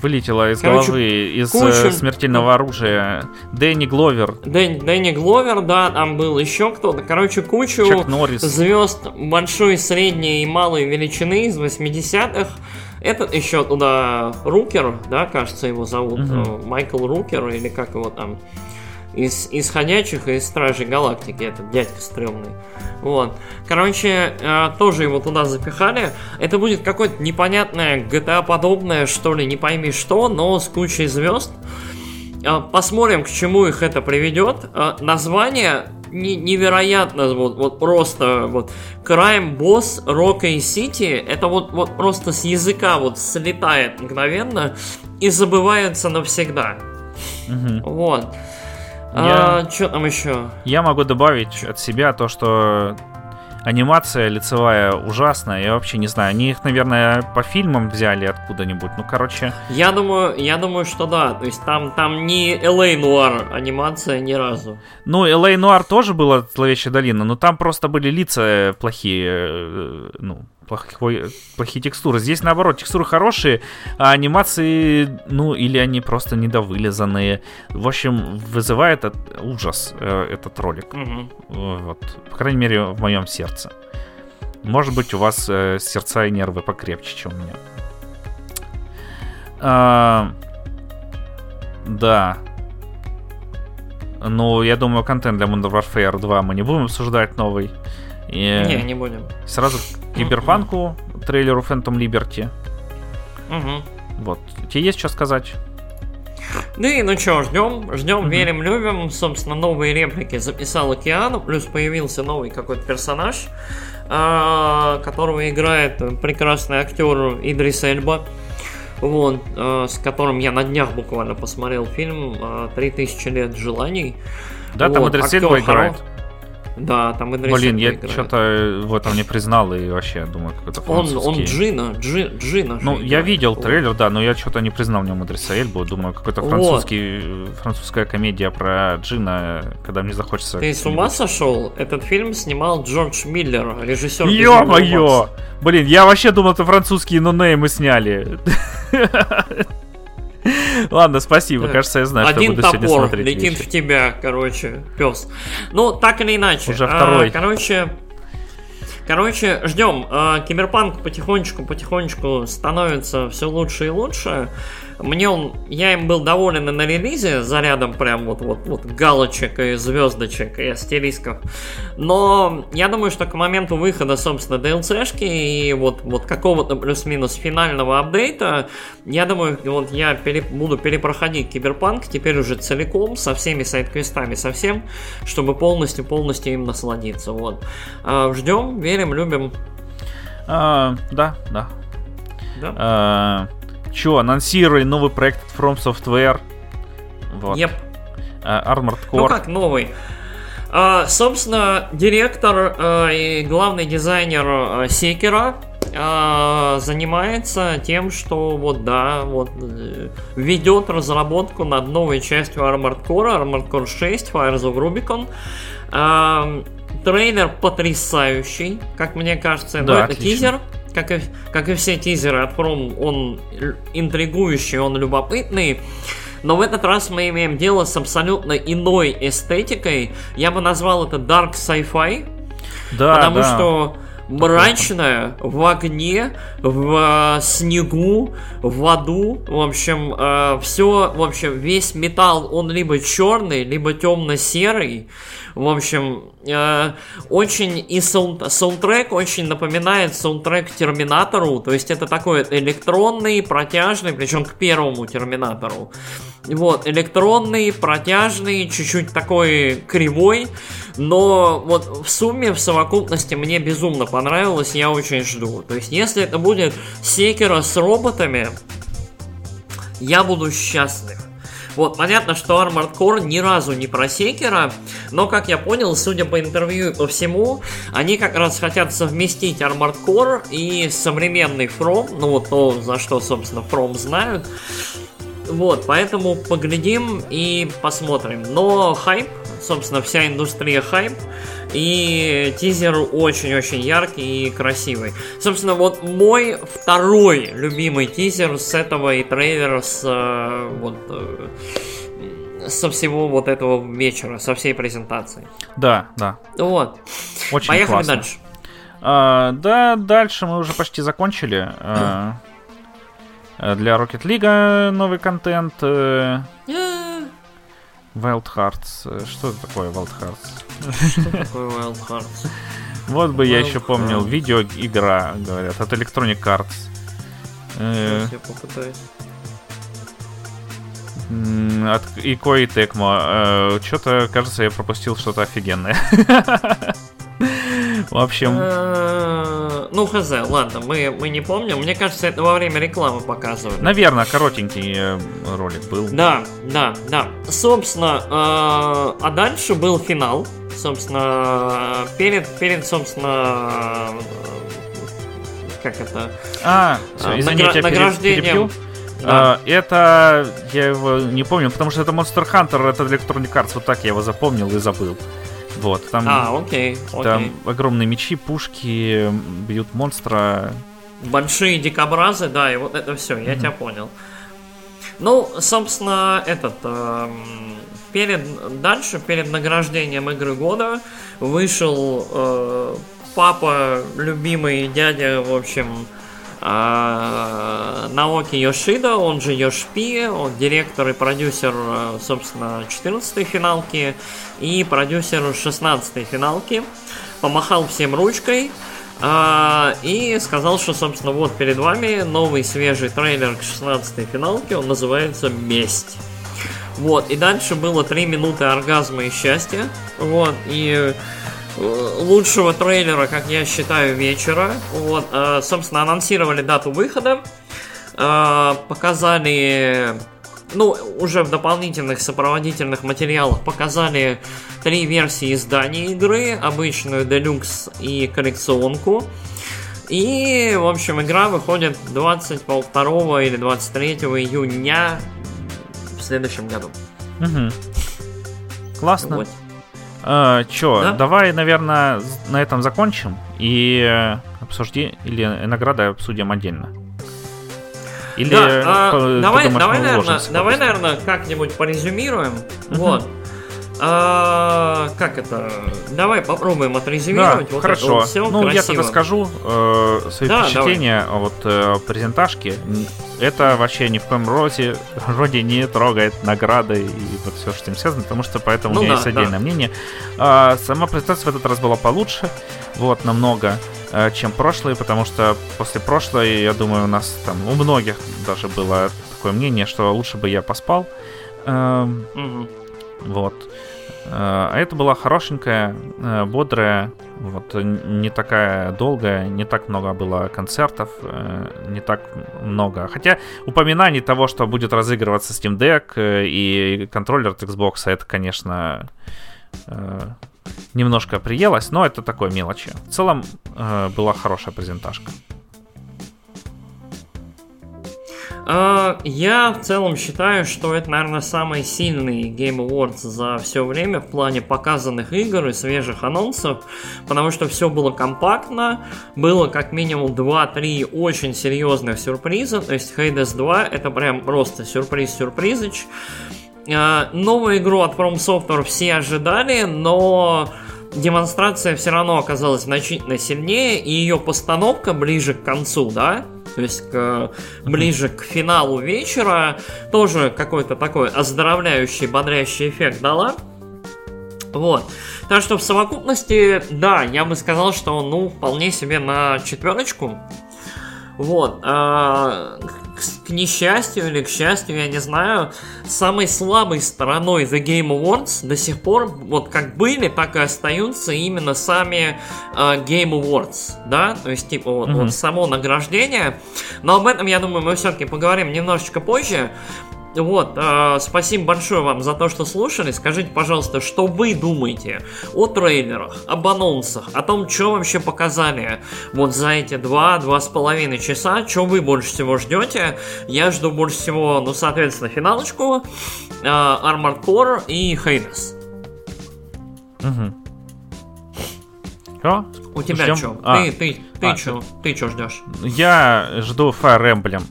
Вылетело из Короче, головы, из. Э, смертельного оружия. Дэнни Гловер. Дэн, Дэнни Гловер, да, там был еще кто-то. Короче, кучу звезд большой, средней и малой величины из 80-х этот еще туда Рукер, да, кажется, его зовут, угу. Майкл Рукер, или как его там, из, из ходячих и из Стражей Галактики, этот дядька стрёмный. Вот. Короче, э, тоже его туда запихали. Это будет какое-то непонятное GTA-подобное, что ли, не пойми что, но с кучей звезд. Э, посмотрим, к чему их это приведет. Э, название не, невероятно, вот, вот просто вот Crime Boss Rock City, это вот, вот просто с языка вот слетает мгновенно и забывается навсегда. Угу. Вот. Я... А, что там еще? Я могу добавить от себя то, что анимация лицевая ужасная. Я вообще не знаю. Они их, наверное, по фильмам взяли откуда-нибудь. Ну, короче. Я думаю, я думаю, что да. То есть там, там не LA Нуар анимация ни разу. Ну, LA Нуар тоже была зловещая долина, но там просто были лица плохие. Э, ну, плохой, плохие текстуры. Здесь, наоборот, текстуры хорошие, а анимации, ну, или они просто недовылизанные. В общем, вызывает от, ужас э, этот ролик. Угу. Вот. По крайней мере, в моем сердце. Может быть, у вас э, сердца и нервы покрепче, чем у меня. А, да. Ну, я думаю, контент для Modern Warfare 2 мы не будем обсуждать новый. И не, не будем. Сразу к Киберпанку, трейлеру Phantom Liberty. Угу. Вот. Тебе есть что сказать? Ну и ну что, ждем, ждем, mm-hmm. верим, любим. Собственно, новые реплики записал Океану, плюс появился новый какой-то персонаж, э, которого играет прекрасный актер Идрис Эльба. Вот, э, с которым я на днях буквально посмотрел фильм «3000 лет желаний». Да, вот, там Идрис Эльба играет. Да, там Идрис Блин, я что-то в этом не признал и вообще думаю, какой-то французский. Он, он Джина, Джи, Джина. Ну, я играет. видел трейлер, да, но я что-то не признал в нем Идриса Эльбу. Думаю, какой-то французский, вот. французская комедия про Джина, когда мне захочется... Ты с ума сошел? Этот фильм снимал Джордж Миллер, режиссер... Ё-моё! Блин, я вообще думал, это французские нонеймы сняли. Ладно, спасибо. Кажется, я знаю, Один что буду сегодня смотреть. летит вещи. в тебя, короче, пес. Ну, так или иначе. Уже второй. А, короче, Короче, ждем. А, киберпанк потихонечку-потихонечку становится все лучше и лучше. Мне он, я им был доволен и на релизе, зарядом прям вот, вот, вот галочек и звездочек и астерисков. Но я думаю, что к моменту выхода, собственно, DLC-шки и вот, вот какого-то плюс-минус финального апдейта, я думаю, вот я пере, буду перепроходить Киберпанк теперь уже целиком, со всеми сайт-квестами, со всем, чтобы полностью-полностью им насладиться. Вот. А, ждем, верим, любим. А, да, да. Да. А, Че, анонсировали новый проект от From Software. Вот. Yep. Uh, Armored Core. Ну как новый? Uh, собственно, директор uh, и главный дизайнер Секера uh, занимается тем, что вот да, вот uh, ведет разработку над новой частью Armored Core, Armored Core 6, Fires of Rubicon. Uh, трейлер потрясающий, как мне кажется, да, это тизер как и, как и все тизеры от From, он интригующий, он любопытный. Но в этот раз мы имеем дело с абсолютно иной эстетикой. Я бы назвал это Dark Sci-Fi. Да, потому да. что мрачная, в огне, в э, снегу, в аду. В общем, э, все, в общем, весь металл, он либо черный, либо темно-серый. В общем, э, очень и саунд, саундтрек очень напоминает саундтрек Терминатору, то есть это такой электронный, протяжный, причем к первому Терминатору. Вот, электронный, протяжный, чуть-чуть такой кривой, но вот в сумме, в совокупности мне безумно понравилось, я очень жду. То есть, если это будет секера с роботами, я буду счастлив. Вот, понятно, что Armored Core ни разу не про секера, но, как я понял, судя по интервью и по всему, они как раз хотят совместить Armored Core и современный From, ну вот то, за что, собственно, From знают. Вот, поэтому поглядим и посмотрим. Но хайп, собственно, вся индустрия хайп. И тизер очень-очень яркий и красивый. Собственно, вот мой второй любимый тизер с этого и трейлера с э, вот э, со всего вот этого вечера, со всей презентации. Да, да. Вот. Очень Поехали классно. дальше. А, да, дальше мы уже почти закончили. А, для Rocket League новый контент. Э, Wild Hearts. Что это такое Wild Hearts? Что такое Wild Hearts? Вот бы я еще помнил. Видеоигра, говорят, от Electronic Arts. Э, Сейчас я попытаюсь. От Ико и Текмо. Э, Что-то, кажется, я пропустил что-то офигенное. В общем... Э, ну, хз, ладно, мы, мы не помним. Мне кажется, это во время рекламы показывали. Наверное, коротенький э, ролик был. Да, да, да. Собственно, э, а дальше был финал. Собственно, перед, перед, собственно, как это? А, все, извини, Награ- награждением. Да. Uh, это я его не помню, потому что это Monster Hunter, это Electronic Arts, вот так я его запомнил и забыл. Вот, там, а, окей, окей. там огромные мечи, пушки, бьют монстра. Большие дикобразы, да, и вот это все, я mm-hmm. тебя понял. Ну, собственно, этот э, перед дальше, перед награждением игры года вышел э, папа, любимый дядя, в общем, а, Наоки Йошида, он же Йошпи, он директор и продюсер, э, собственно, 14-й финалки и продюсер 16-й финалки, помахал всем ручкой а, и сказал, что, собственно, вот перед вами новый свежий трейлер к 16-й финалке, он называется «Месть». Вот, и дальше было 3 минуты оргазма и счастья. Вот, и лучшего трейлера, как я считаю, вечера. Вот, э, собственно, анонсировали дату выхода. Э, показали ну, уже в дополнительных сопроводительных материалах показали три версии издания игры, обычную, делюкс и коллекционку. И, в общем, игра выходит 22 или 23 июня в следующем году. Угу. Классно. Вот. Чё, да? давай, наверное, на этом закончим и э, обсужди или награды обсудим отдельно. Или да, а, давай, думаешь, давай, наверное, давай, наверное, как-нибудь порезюмируем. Uh-huh. Вот. А, как это? Давай попробуем отрезюмировать. Да, вот хорошо. Это вот все ну, красиво. я тогда скажу э, свои да, впечатления давай. от э, презентажки. Это вообще ни в коем роде, роде не трогает награды и вот все, что с этим связано, потому что поэтому ну, у меня да, есть отдельное да. мнение. А, сама презентация в этот раз была получше, вот, намного. Э, чем прошлые, потому что после прошлой, я думаю, у нас там у многих даже было такое мнение, что лучше бы я поспал. Угу. Вот. Э, а это была хорошенькая, бодрая, вот не такая долгая, не так много было концертов, не так много. Хотя упоминаний того, что будет разыгрываться Steam Deck и контроллер от Xbox, это, конечно, немножко приелось, но это такой мелочи. В целом э, была хорошая презентажка. Я в целом считаю, что это, наверное, самый сильный Game Awards за все время в плане показанных игр и свежих анонсов, потому что все было компактно, было как минимум 2-3 очень серьезных сюрприза, то есть Hades 2 это прям просто сюрприз-сюрпризыч. А, новую игру от From Software все ожидали, но демонстрация все равно оказалась значительно сильнее, и ее постановка ближе к концу, да, то есть к, ближе к финалу вечера, тоже какой-то такой оздоровляющий, бодрящий эффект дала. Вот. Так что в совокупности, да, я бы сказал, что, ну, вполне себе на четверочку. Вот. А, к, к несчастью или к счастью, я не знаю, самой слабой стороной The Game Awards до сих пор, вот как были, так и остаются именно сами uh, Game Awards, да, то есть типа вот, mm-hmm. вот само награждение. Но об этом, я думаю, мы все-таки поговорим немножечко позже. Вот, э, спасибо большое вам за то, что слушали. Скажите, пожалуйста, что вы думаете о трейлерах, об анонсах, о том, что вообще показали вот за эти два-два с половиной часа, что вы больше всего ждете? Я жду больше всего, ну, соответственно, финалочку, э, Armored Core и Hades. Угу. Что? У тебя что? А. Ты, ты, ты а, что? Ты что ждешь? Я жду Fire Emblem.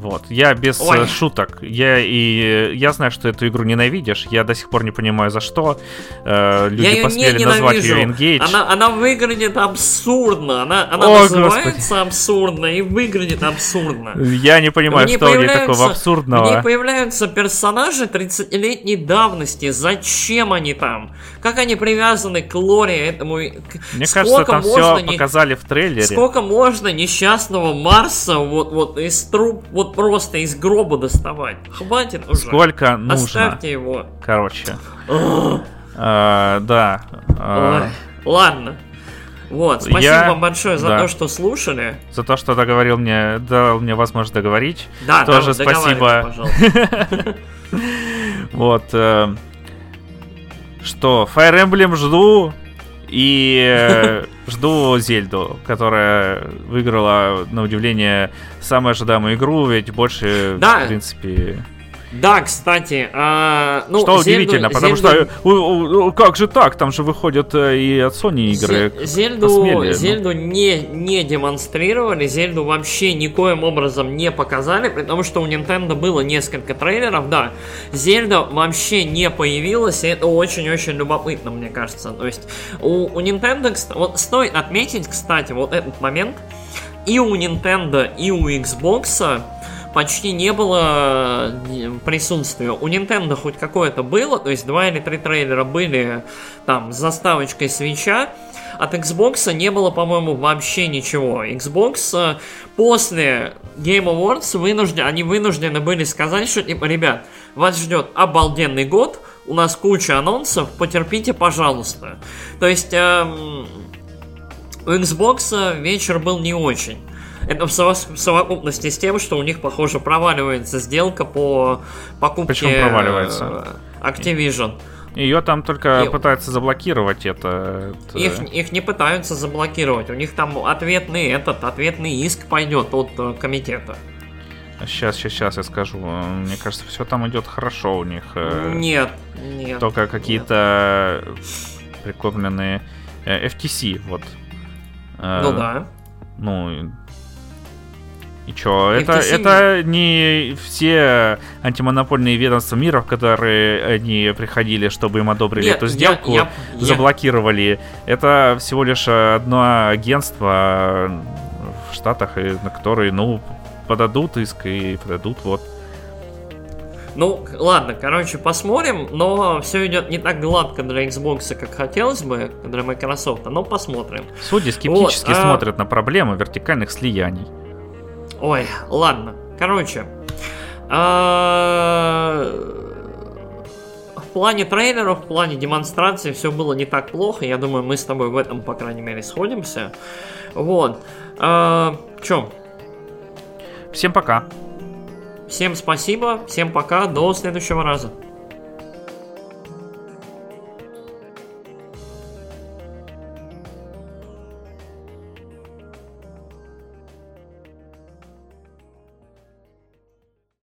Вот, я без Ой. шуток. Я и я знаю, что эту игру ненавидишь. Я до сих пор не понимаю, за что. Э, люди я посмели не назвать ее Engage. Она, она выглядит абсурдно. Она, она О, называется Господи. абсурдно и выглядит абсурдно. Я не понимаю, что в ней такого абсурдного. В ней появляются персонажи 30-летней давности. Зачем они там? Как они привязаны к лоре этому? Мне сколько кажется, там все не... показали в трейлере. Сколько можно несчастного Марса вот, вот из труб, вот просто из гроба доставать. Хватит уже. Сколько нужно? Оставьте его. Короче. А, да. А. Ладно. Вот, спасибо я, вам большое за да. то, что слушали. За то, что договорил мне, дал мне возможность договорить. Да, тоже да, спасибо. Вот. Э, что, Fire Emblem жду. И э, жду Зельду, которая выиграла, на удивление, самую ожидаемую игру, ведь больше, да. в принципе... Да, кстати, а, ну, что Зельду, удивительно, потому Зельду... что у, у, как же так, там же выходят э, и от Sony игры. Зельду, посмели, Зельду ну. не, не демонстрировали, Зельду вообще никоим образом не показали, потому что у Nintendo было несколько трейлеров, да. Зельда вообще не появилась, и это очень-очень любопытно, мне кажется. То есть у, у Nintendo, вот стоит отметить, кстати, вот этот момент, и у Nintendo, и у Xbox почти не было э, присутствия. У Nintendo хоть какое-то было, то есть два или три трейлера были там с заставочкой свеча, от Xbox не было, по-моему, вообще ничего. Xbox э, после Game Awards вынужден, они вынуждены были сказать, что, типа, ребят, вас ждет обалденный год, у нас куча анонсов, потерпите, пожалуйста. То есть, эм, у Xbox вечер был не очень. Это в совокупности с тем, что у них, похоже, проваливается сделка по покупке Причем проваливается? Activision. Ее там только и... пытаются заблокировать это. Их, их не пытаются заблокировать. У них там ответный этот, ответный иск пойдет от э, комитета. Сейчас, сейчас, сейчас я скажу. Мне кажется, все там идет хорошо у них. Э, нет, нет. Только какие-то прикормленные э, FTC, вот. Ну да. Ну, и чё, это, это не все антимонопольные ведомства мира, в которые они приходили, чтобы им одобрили Нет, эту сделку, я, я, заблокировали. Я... Это всего лишь одно агентство в Штатах, на которые, ну, подадут иск и подадут, вот. Ну, ладно, короче, посмотрим, но все идет не так гладко для Xbox, как хотелось бы, для Microsoft, но посмотрим. Судьи скептически вот, а... смотрят на проблемы вертикальных слияний. Ой, ладно. Короче. А, в плане трейлеров, в плане демонстрации все было не так плохо. Я думаю, мы с тобой в этом, по крайней мере, сходимся. Вот. А, Чем? Всем пока. Всем спасибо, всем пока, до следующего раза.